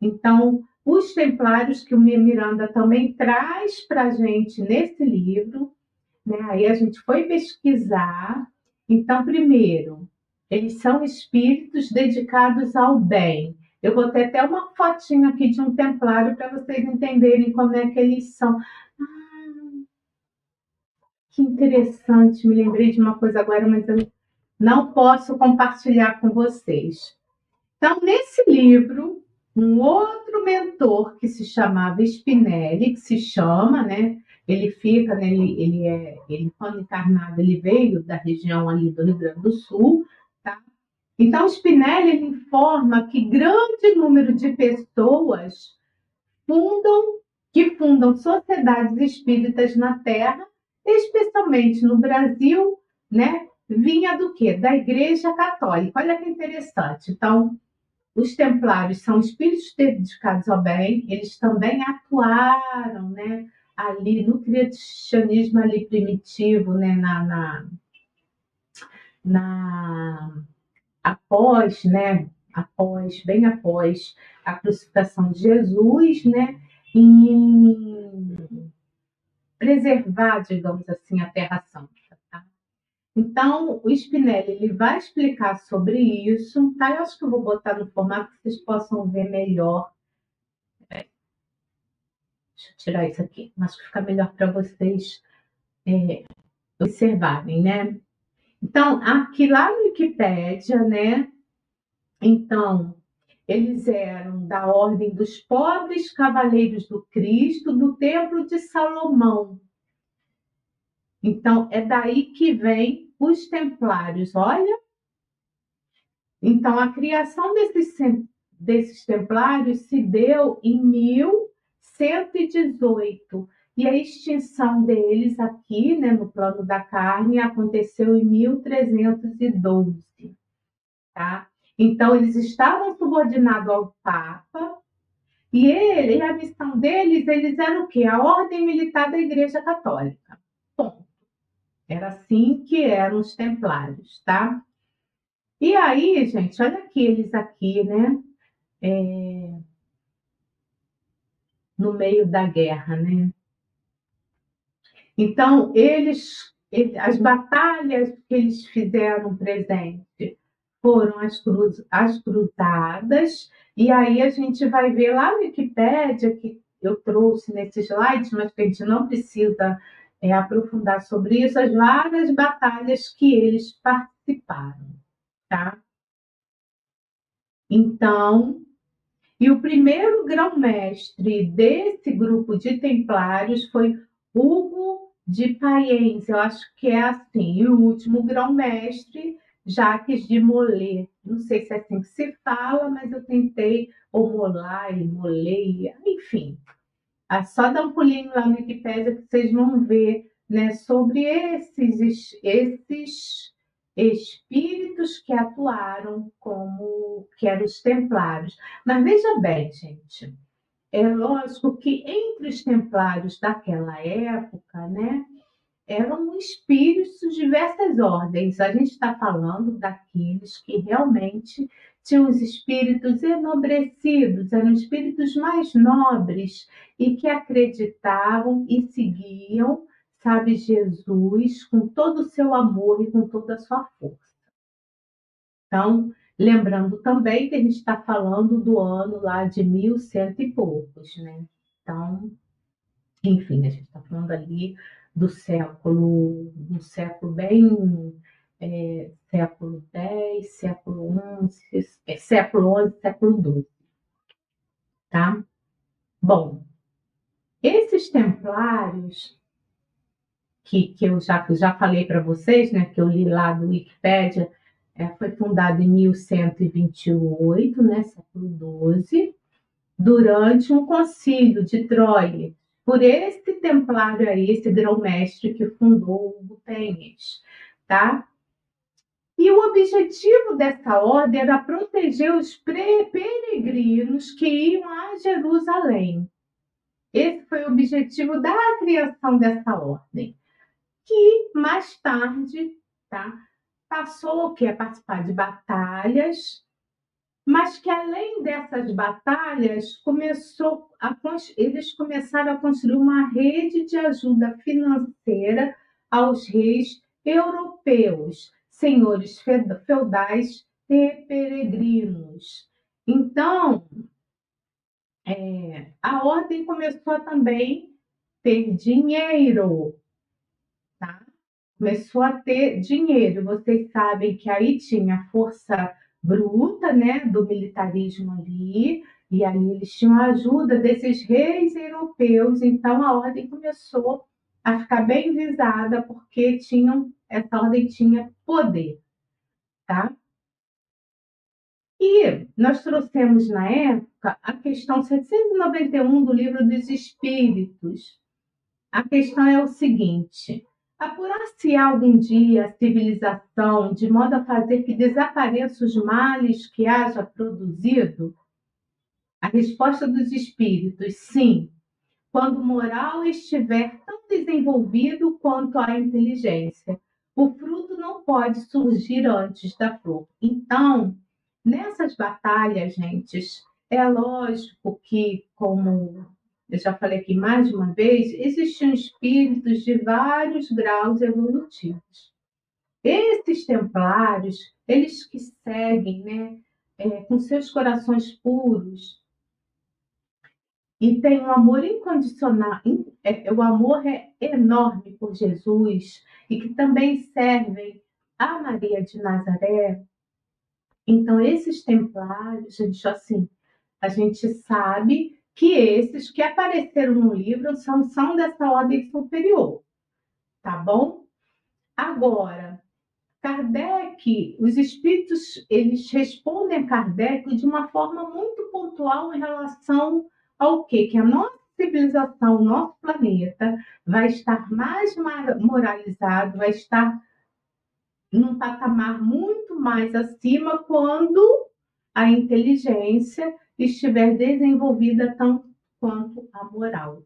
Então, os templários que o Miranda também traz para a gente nesse livro, né? aí a gente foi pesquisar. Então, primeiro, eles são espíritos dedicados ao bem. Eu botei até uma fotinha aqui de um templário para vocês entenderem como é que eles são. Ah, que interessante, me lembrei de uma coisa agora, mas eu não posso compartilhar com vocês. Então, nesse livro, um outro mentor que se chamava Spinelli, que se chama, né? Ele fica, né, ele, ele é, ele quando encarnado, ele veio da região ali do Rio Grande do Sul? Então, Spinelli informa que grande número de pessoas fundam, que fundam sociedades espíritas na Terra, especialmente no Brasil, né? Vinha do quê? Da Igreja Católica. Olha que interessante. Então, os templários são espíritos dedicados ao bem, eles também atuaram né, ali no cristianismo ali primitivo, né, na, na, na após, né, após, bem após a crucificação de Jesus, né, em preservar, digamos assim, a Terra Santa. Então, o Spinelli ele vai explicar sobre isso, tá? Eu acho que eu vou botar no formato que vocês possam ver melhor. Deixa eu tirar isso aqui, acho que fica melhor para vocês é, observarem, né? Então, aqui lá no Wikipédia, né? Então, eles eram da ordem dos pobres cavaleiros do Cristo do Templo de Salomão. Então, é daí que vem os templários. Olha, então a criação desses, desses templários se deu em 1118 e a extinção deles aqui, né, no plano da carne, aconteceu em 1312, tá? Então eles estavam subordinados ao Papa e ele, a missão deles, eles eram o quê? A ordem militar da Igreja Católica. Ponto. Era assim que eram os templários, tá? E aí, gente, olha aqui eles aqui, né? É... No meio da guerra, né? Então, eles, as batalhas que eles fizeram presente foram as, cruz, as cruzadas, e aí a gente vai ver lá no Wikipédia, que eu trouxe nesses slides, mas que a gente não precisa é, aprofundar sobre isso as várias batalhas que eles participaram, tá? Então, e o primeiro grão-mestre desse grupo de templários foi Hugo de Paiens, eu acho que é assim, e o último grão-mestre, Jacques de Molay. Não sei se é assim que se fala, mas eu tentei, ou Molay, Molay, enfim, ah, só dá um pulinho lá no Wikipedia que vocês vão ver né, sobre esses, esses espíritos que atuaram como que eram os templários. Mas veja bem, gente, é lógico que entre os templários daquela época, né, eram espíritos de diversas ordens. A gente está falando daqueles que realmente tinham os espíritos enobrecidos, eram espíritos mais nobres e que acreditavam e seguiam, sabe, Jesus com todo o seu amor e com toda a sua força. Então, lembrando também que a gente está falando do ano lá de mil cento e poucos, né? Então, enfim, a gente está falando ali do século, um século bem é, século X, século XI, é, século XI, século XII. Tá? Bom, esses templários que, que eu já, já falei para vocês, né, que eu li lá do Wikipédia, é, foi fundado em 1128, né, século XII, durante um concílio de Troia, por esse templário aí, esse grão-mestre que fundou o Tênis, tá? E o objetivo dessa ordem era proteger os peregrinos que iam a Jerusalém. Esse foi o objetivo da criação dessa ordem, que mais tarde, tá, passou que a participar de batalhas, mas que além dessas batalhas começou a, eles começaram a construir uma rede de ajuda financeira aos reis europeus, senhores feudais e peregrinos. Então, é, a ordem começou a também ter dinheiro? Começou a ter dinheiro. Vocês sabem que aí tinha a força bruta, né, do militarismo ali, e aí eles tinham a ajuda desses reis europeus. Então a ordem começou a ficar bem visada porque tinham essa ordem tinha poder, tá? E nós trouxemos na época a questão 791 do livro dos Espíritos. A questão é o seguinte: apurar-se algum dia a civilização de modo a fazer que desapareçam os males que haja produzido? A resposta dos espíritos, sim, quando o moral estiver tão desenvolvido quanto a inteligência. O fruto não pode surgir antes da flor. Então, Nessas batalhas, gente, é lógico que, como eu já falei aqui mais de uma vez, existiam espíritos de vários graus evolutivos. Esses templários, eles que seguem, né, é, com seus corações puros e têm um amor incondicional, é, o amor é enorme por Jesus e que também servem a Maria de Nazaré, então, esses templários, gente, assim, a gente sabe que esses que apareceram no livro são, são dessa ordem superior, tá bom? Agora, Kardec, os espíritos, eles respondem a Kardec de uma forma muito pontual em relação ao quê? Que a nossa civilização, o nosso planeta, vai estar mais moralizado, vai estar num patamar muito mais acima quando a inteligência estiver desenvolvida tanto quanto a moral.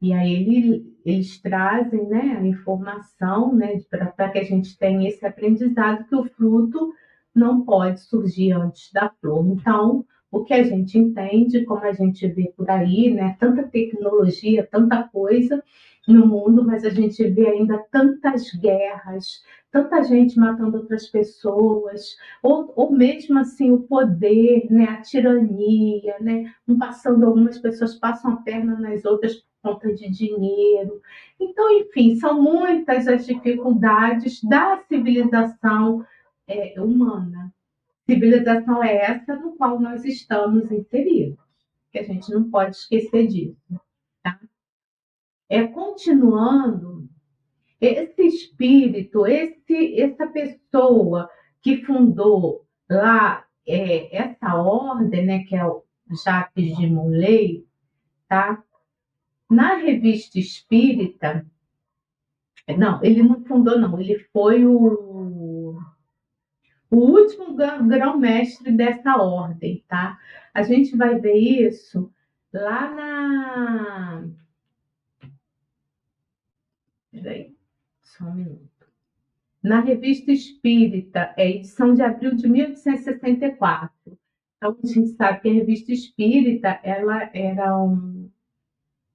E aí ele, eles trazem né, a informação né, para que a gente tenha esse aprendizado que o fruto não pode surgir antes da flor. Então, o que a gente entende, como a gente vê por aí, né, tanta tecnologia, tanta coisa no mundo, mas a gente vê ainda tantas guerras, tanta gente matando outras pessoas, ou, ou mesmo assim o poder, né, a tirania, né, um passando algumas pessoas passam a perna nas outras por conta de dinheiro. Então, enfim, são muitas as dificuldades da civilização é, humana. Civilização é essa no qual nós estamos inseridos, que a gente não pode esquecer disso. Tá? É continuando esse espírito, esse, essa pessoa que fundou lá é, essa ordem, né, que é o Jacques de Molay, tá? Na revista Espírita, não, ele não fundou, não, ele foi o, o último grão-mestre dessa ordem, tá? A gente vai ver isso lá na. Peraí. Só um minuto. Na Revista Espírita, é edição de abril de 1864. Então, a gente sabe que a Revista Espírita, ela eram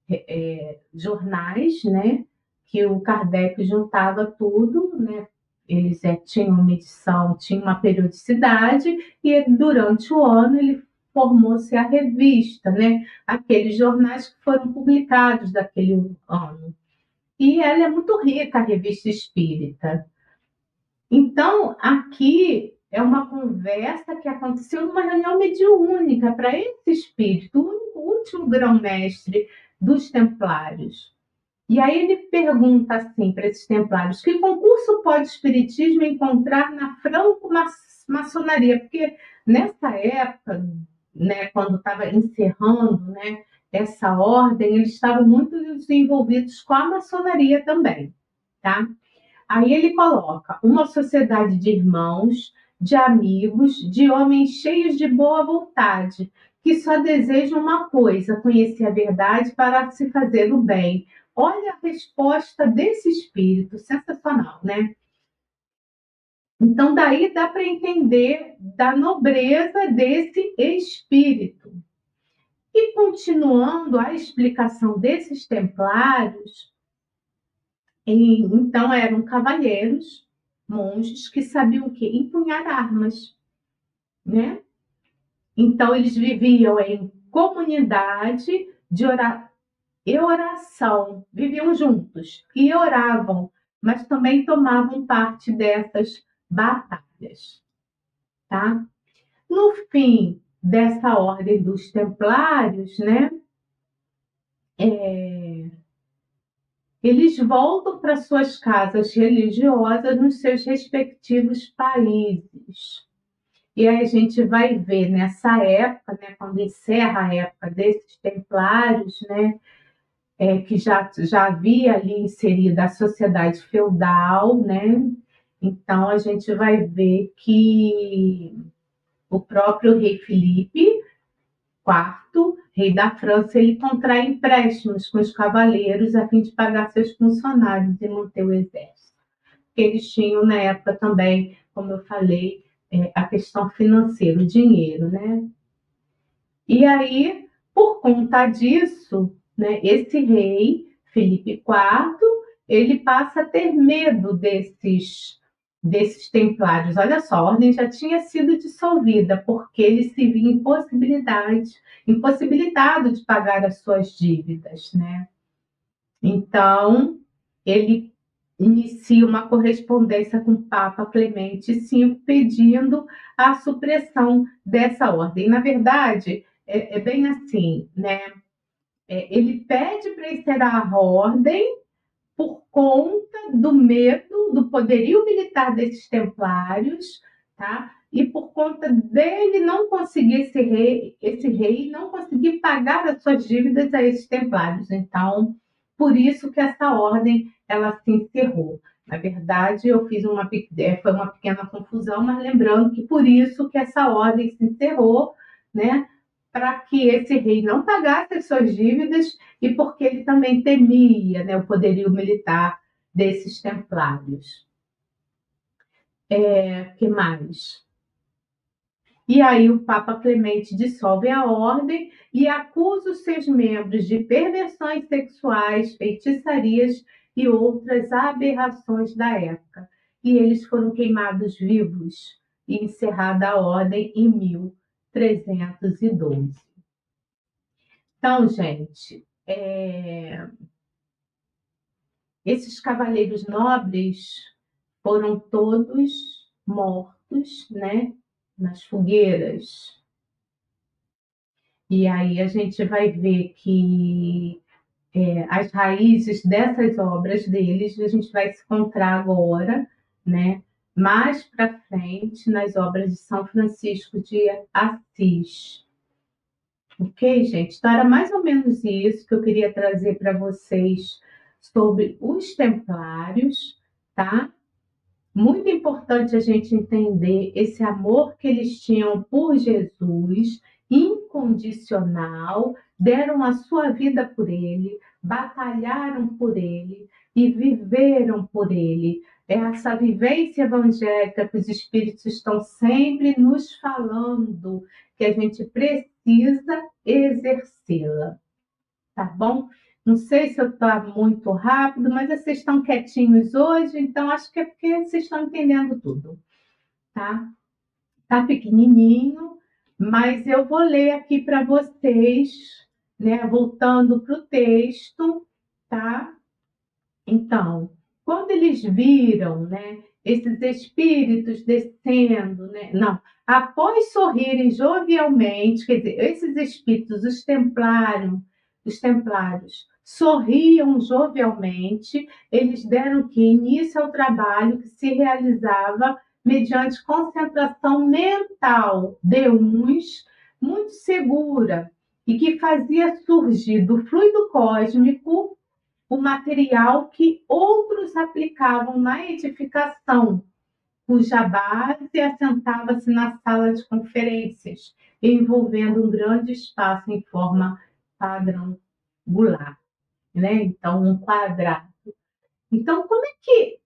é, jornais, né? Que o Kardec juntava tudo, né? Eles é, tinham uma edição, tinham uma periodicidade, e durante o ano ele formou-se a revista, né? Aqueles jornais que foram publicados daquele ano. E ela é muito rica, a revista espírita. Então, aqui é uma conversa que aconteceu numa reunião mediúnica para esse espírito, o último grão-mestre dos templários. E aí ele pergunta assim para esses templários: que concurso pode o espiritismo encontrar na franco-maçonaria? Porque nessa época, né, quando estava encerrando, né, essa ordem, eles estavam muito envolvidos com a maçonaria também, tá? Aí ele coloca uma sociedade de irmãos, de amigos, de homens cheios de boa vontade, que só desejam uma coisa, conhecer a verdade para se fazer o bem, olha a resposta desse espírito, sensacional, né? Então, daí dá para entender da nobreza desse espírito. E continuando a explicação desses templários, então eram cavalheiros, monges que sabiam o quê? Empunhar armas, né? Então eles viviam em comunidade de orar e oração, viviam juntos e oravam, mas também tomavam parte dessas batalhas, tá? No fim dessa ordem dos templários, né? É, eles voltam para suas casas religiosas nos seus respectivos países. E aí a gente vai ver nessa época, né, quando encerra a época desses templários, né, é, que já, já havia ali inserida a sociedade feudal, né, então a gente vai ver que o próprio rei Felipe IV, rei da França, ele contrai empréstimos com os cavaleiros a fim de pagar seus funcionários e manter o exército. Porque eles tinham na época também, como eu falei, é, a questão financeira, o dinheiro, né? E aí, por conta disso, né, esse rei, Felipe IV, ele passa a ter medo desses desses templários. Olha só, a ordem já tinha sido dissolvida porque ele se via impossibilidade, impossibilitado de pagar as suas dívidas, né? Então, ele inicia uma correspondência com o Papa Clemente V pedindo a supressão dessa ordem. Na verdade, é, é bem assim, né? É, ele pede para encerrar a ordem por conta do medo do poderio militar desses templários, tá? E por conta dele não conseguir esse rei, esse rei não conseguir pagar as suas dívidas a esses templários. Então, por isso que essa ordem ela se encerrou. Na verdade, eu fiz uma é, foi uma pequena confusão, mas lembrando que por isso que essa ordem se encerrou, né? Para que esse rei não pagasse as suas dívidas e porque ele também temia né, o poderio militar desses templários. É, que mais? E aí o Papa Clemente dissolve a ordem e acusa os seus membros de perversões sexuais, feitiçarias e outras aberrações da época. E eles foram queimados vivos e encerrada a ordem em 1000 312. Então, gente, é... esses cavaleiros nobres foram todos mortos, né, nas fogueiras. E aí a gente vai ver que é, as raízes dessas obras deles a gente vai se encontrar agora, né, mais para frente nas obras de São Francisco de Assis. Ok, gente? Então, era mais ou menos isso que eu queria trazer para vocês sobre os templários, tá? Muito importante a gente entender esse amor que eles tinham por Jesus, incondicional, deram a sua vida por ele, batalharam por ele e viveram por ele é essa vivência evangélica que os espíritos estão sempre nos falando, que a gente precisa exercê-la. Tá bom? Não sei se eu estou muito rápido, mas vocês estão quietinhos hoje, então acho que é porque vocês estão entendendo tudo. Tá? Tá pequenininho, mas eu vou ler aqui para vocês, né? Voltando para o texto, tá? Então, quando eles viram, né, esses espíritos descendo, né, não, após sorrirem jovialmente, quer dizer, esses espíritos, os templários, os templários, sorriam jovialmente, eles deram que início ao trabalho que se realizava mediante concentração mental de uns muito segura e que fazia surgir do fluido cósmico o material que outros aplicavam na edificação, cuja base assentava-se na sala de conferências, envolvendo um grande espaço em forma padrangular. né? Então, um quadrado. Então, como é que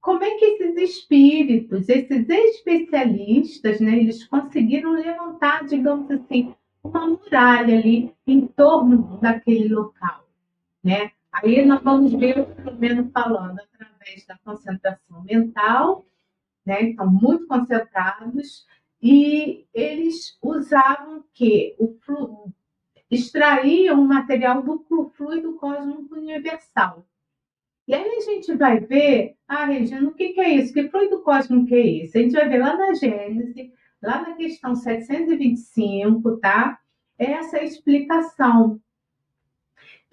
como é que esses espíritos, esses especialistas, né, eles conseguiram levantar, digamos assim, uma muralha ali em torno daquele local, né? Aí nós vamos ver o Filomeno falando através da concentração mental, né? Estão muito concentrados e eles usavam que o flu... extraíam o material do fluido cósmico universal. E aí a gente vai ver, ah, Regina, o que, que é isso? Que fluido cósmico é esse? A gente vai ver lá na Gênesis, lá na questão 725, tá? Essa é explicação.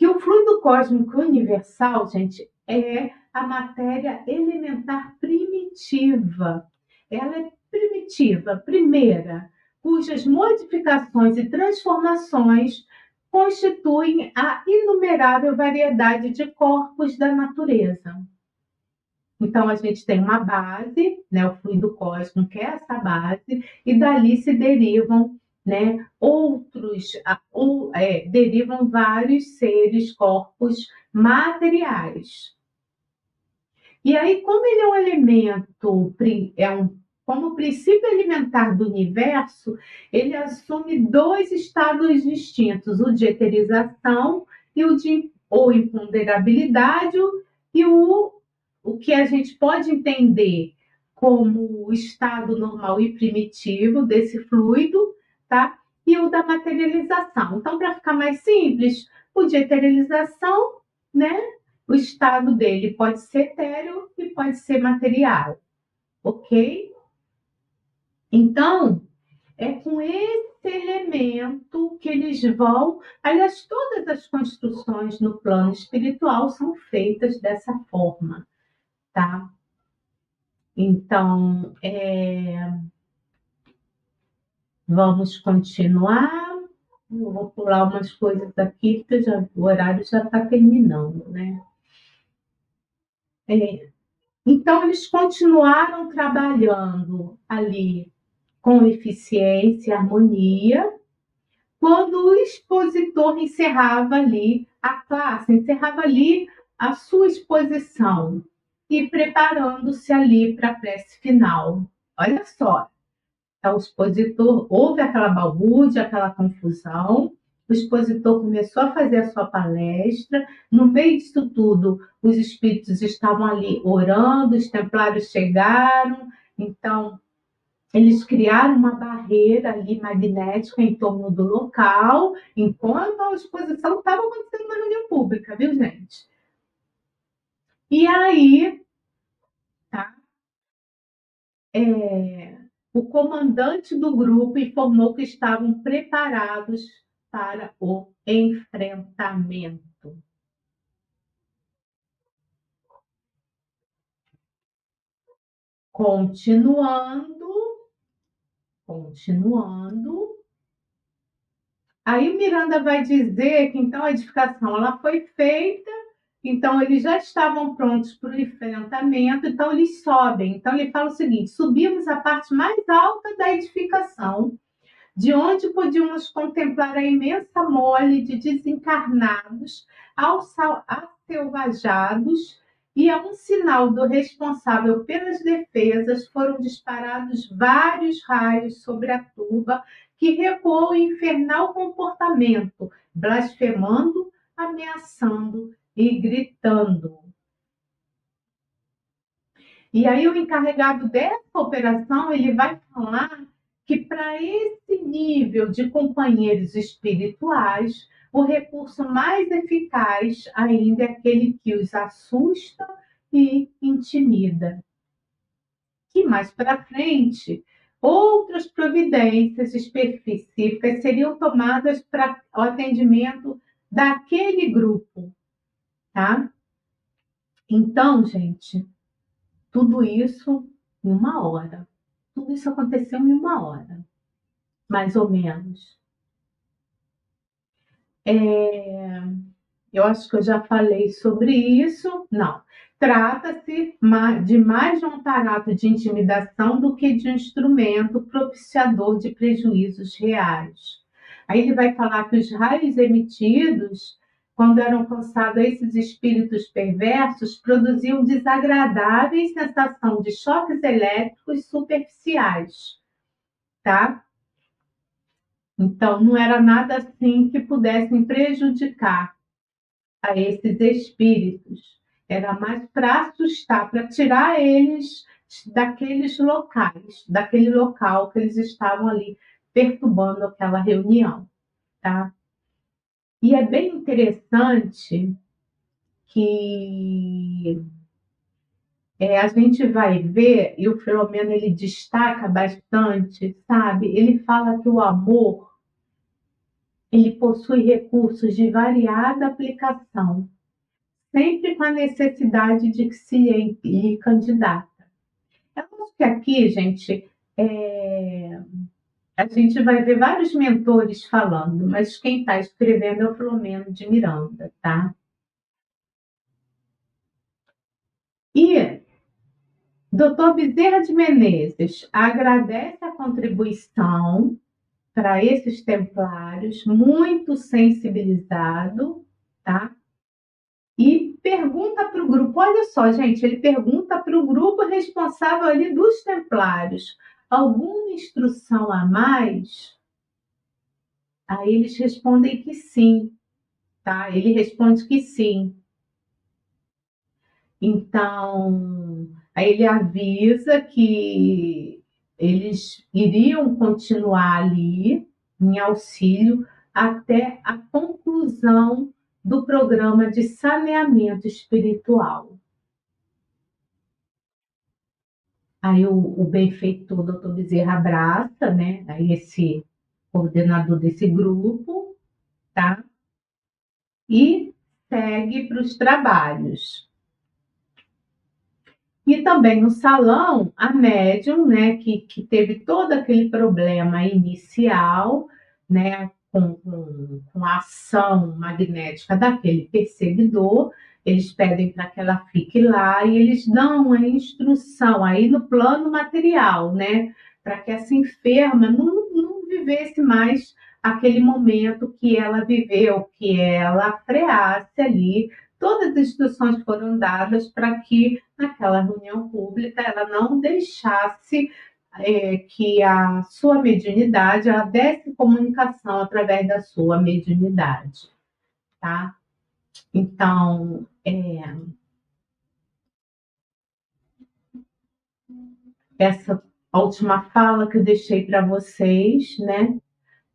Que o fluido cósmico universal, gente, é a matéria elementar primitiva. Ela é primitiva, primeira, cujas modificações e transformações constituem a inumerável variedade de corpos da natureza. Então, a gente tem uma base, né, o fluido cósmico, que é essa base, e dali se derivam né, outros, ou, é, derivam vários seres, corpos materiais. E aí, como ele é um elemento, é um como princípio alimentar do universo, ele assume dois estados distintos, o de eterização e o de ou imponderabilidade e o, o que a gente pode entender como o estado normal e primitivo desse fluido, tá? E o da materialização. Então, para ficar mais simples, o de eterização, né? O estado dele pode ser etéreo e pode ser material, ok? Então, é com esse elemento que eles vão. Aliás, todas as construções no plano espiritual são feitas dessa forma, tá? Então, é... vamos continuar. Eu vou pular umas coisas aqui, porque já, o horário já está terminando, né? É... Então, eles continuaram trabalhando ali com eficiência e harmonia, quando o expositor encerrava ali a classe, encerrava ali a sua exposição e preparando-se ali para a prece final. Olha só, o expositor houve aquela balbúrdia, aquela confusão, o expositor começou a fazer a sua palestra, no meio disso tudo, os espíritos estavam ali orando, os templários chegaram, então eles criaram uma barreira ali magnética em torno do local, enquanto a exposição estava acontecendo na reunião pública, viu, gente? E aí, tá? É, o comandante do grupo informou que estavam preparados para o enfrentamento. Continuando, Continuando. Aí Miranda vai dizer que então a edificação ela foi feita, então eles já estavam prontos para o enfrentamento, então eles sobem. Então ele fala o seguinte: subimos a parte mais alta da edificação, de onde podíamos contemplar a imensa mole de desencarnados, selvajados e a um sinal do responsável pelas defesas foram disparados vários raios sobre a turba que recuou em infernal comportamento, blasfemando, ameaçando e gritando. E aí o encarregado dessa operação, ele vai falar que para esse nível de companheiros espirituais, o recurso mais eficaz ainda é aquele que os assusta e intimida. Que mais para frente, outras providências específicas seriam tomadas para o atendimento daquele grupo, tá? Então, gente, tudo isso em uma hora. Tudo isso aconteceu em uma hora, mais ou menos. É, eu acho que eu já falei sobre isso. Não. Trata-se de mais de um aparato de intimidação do que de um instrumento propiciador de prejuízos reais. Aí ele vai falar que os raios emitidos quando eram alcançados esses espíritos perversos, produziam desagradáveis sensação de choques elétricos superficiais, tá? Então, não era nada assim que pudessem prejudicar a esses espíritos. Era mais para assustar, para tirar eles daqueles locais, daquele local que eles estavam ali perturbando aquela reunião, tá? E é bem interessante que é, a gente vai ver, e o Filomeno ele destaca bastante, sabe? Ele fala que o amor ele possui recursos de variada aplicação, sempre com a necessidade de que se lhe candidata. Eu acho que aqui, gente, é... a gente vai ver vários mentores falando, mas quem está escrevendo é o Filomeno de Miranda, tá? E Doutor Bezerra de Menezes agradece a contribuição para esses templários, muito sensibilizado, tá? E pergunta para o grupo, olha só, gente, ele pergunta para o grupo responsável ali dos templários, alguma instrução a mais? Aí eles respondem que sim, tá? Ele responde que sim. Então, aí ele avisa que eles iriam continuar ali em auxílio até a conclusão do programa de saneamento espiritual. Aí o, o benfeitor doutor Bezerra abraça, né? Aí esse coordenador desse grupo, tá? E segue para os trabalhos. E também no salão, a médium, né, que, que teve todo aquele problema inicial, né, com, com, com a ação magnética daquele perseguidor, eles pedem para que ela fique lá e eles dão a instrução aí no plano material, né, para que essa enferma não, não vivesse mais aquele momento que ela viveu, que ela freasse ali todas as instruções foram dadas para que naquela reunião pública ela não deixasse é, que a sua mediunidade ela desse comunicação através da sua mediunidade, tá? Então, é, essa última fala que eu deixei para vocês, né?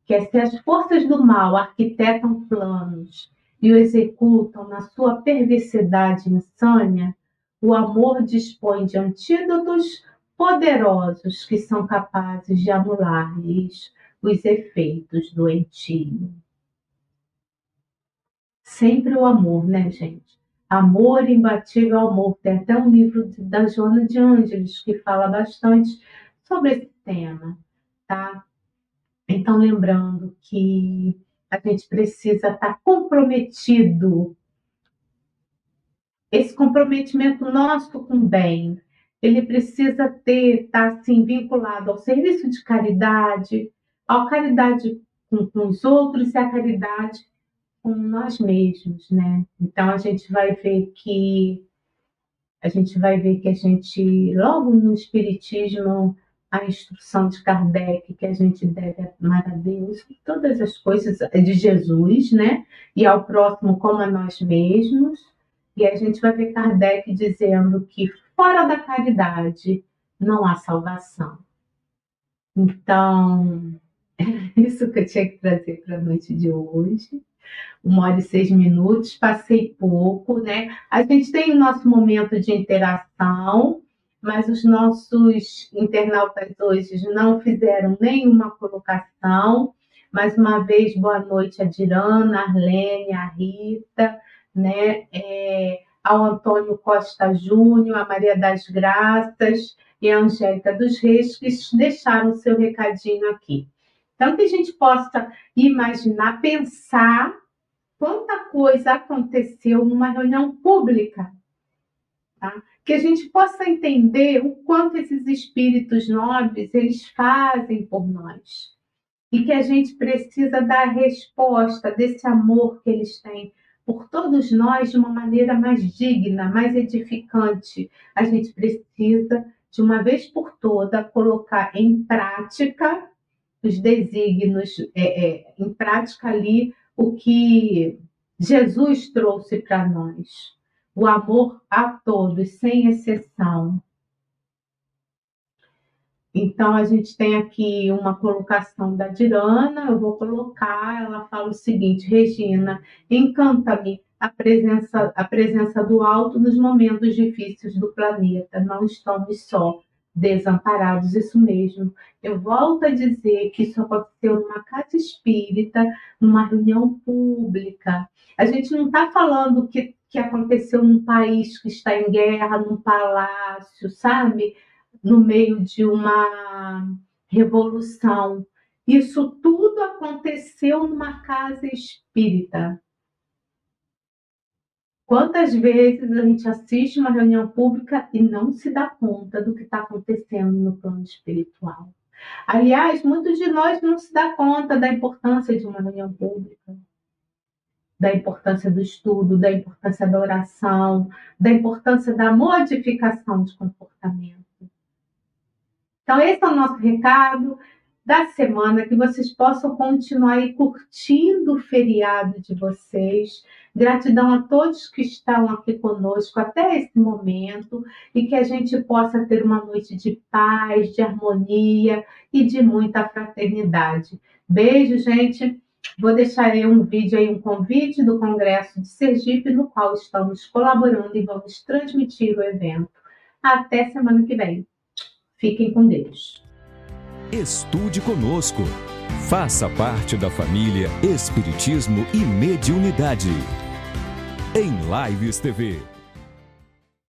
Que é se as forças do mal arquitetam planos e o executam na sua perversidade insânia, o amor dispõe de antídotos poderosos que são capazes de anular-lhes os efeitos doentios. Sempre o amor, né, gente? Amor imbatível amor. Tem até um livro da Joana de Ângeles que fala bastante sobre esse tema, tá? Então, lembrando que a gente precisa estar comprometido. Esse comprometimento nosso com o bem, ele precisa ter, estar assim, vinculado ao serviço de caridade, à caridade com, com os outros e à caridade com nós mesmos, né? Então a gente vai ver que a gente vai ver que a gente logo no espiritismo a instrução de Kardec que a gente deve amar a Deus, todas as coisas de Jesus, né? E ao próximo como a nós mesmos. E a gente vai ver Kardec dizendo que fora da caridade não há salvação. Então, é isso que eu tinha que trazer para a noite de hoje. Uma hora e seis minutos, passei pouco, né? A gente tem o nosso momento de interação mas os nossos internautas hoje não fizeram nenhuma colocação. Mais uma vez, boa noite a Dirana, a Arlene, a Rita, né? É, ao Antônio Costa Júnior, a Maria das Graças e a Angélica dos Reis, que deixaram o seu recadinho aqui. Então, que a gente possa imaginar, pensar quanta coisa aconteceu numa reunião pública, tá? que a gente possa entender o quanto esses espíritos nobres eles fazem por nós e que a gente precisa dar resposta desse amor que eles têm por todos nós de uma maneira mais digna, mais edificante. A gente precisa, de uma vez por toda, colocar em prática os desígnios, é, é, em prática ali o que Jesus trouxe para nós. O amor a todos, sem exceção. Então, a gente tem aqui uma colocação da Dirana, eu vou colocar, ela fala o seguinte, Regina, encanta-me a presença, a presença do alto nos momentos difíceis do planeta, não estamos só, desamparados, isso mesmo. Eu volto a dizer que isso aconteceu numa casa espírita, numa reunião pública. A gente não está falando que, que aconteceu num país que está em guerra, num palácio, sabe? no meio de uma revolução. Isso tudo aconteceu numa casa espírita. Quantas vezes a gente assiste uma reunião pública e não se dá conta do que está acontecendo no plano espiritual? Aliás, muitos de nós não se dá conta da importância de uma reunião pública, da importância do estudo, da importância da oração, da importância da modificação de comportamento. Então, esse é o nosso recado da semana, que vocês possam continuar aí curtindo o feriado de vocês. Gratidão a todos que estão aqui conosco até esse momento e que a gente possa ter uma noite de paz, de harmonia e de muita fraternidade. Beijo, gente. Vou deixar aí um vídeo aí, um convite do Congresso de Sergipe, no qual estamos colaborando e vamos transmitir o evento. Até semana que vem. Fiquem com Deus. Estude conosco. Faça parte da família Espiritismo e Mediunidade. Em Lives TV.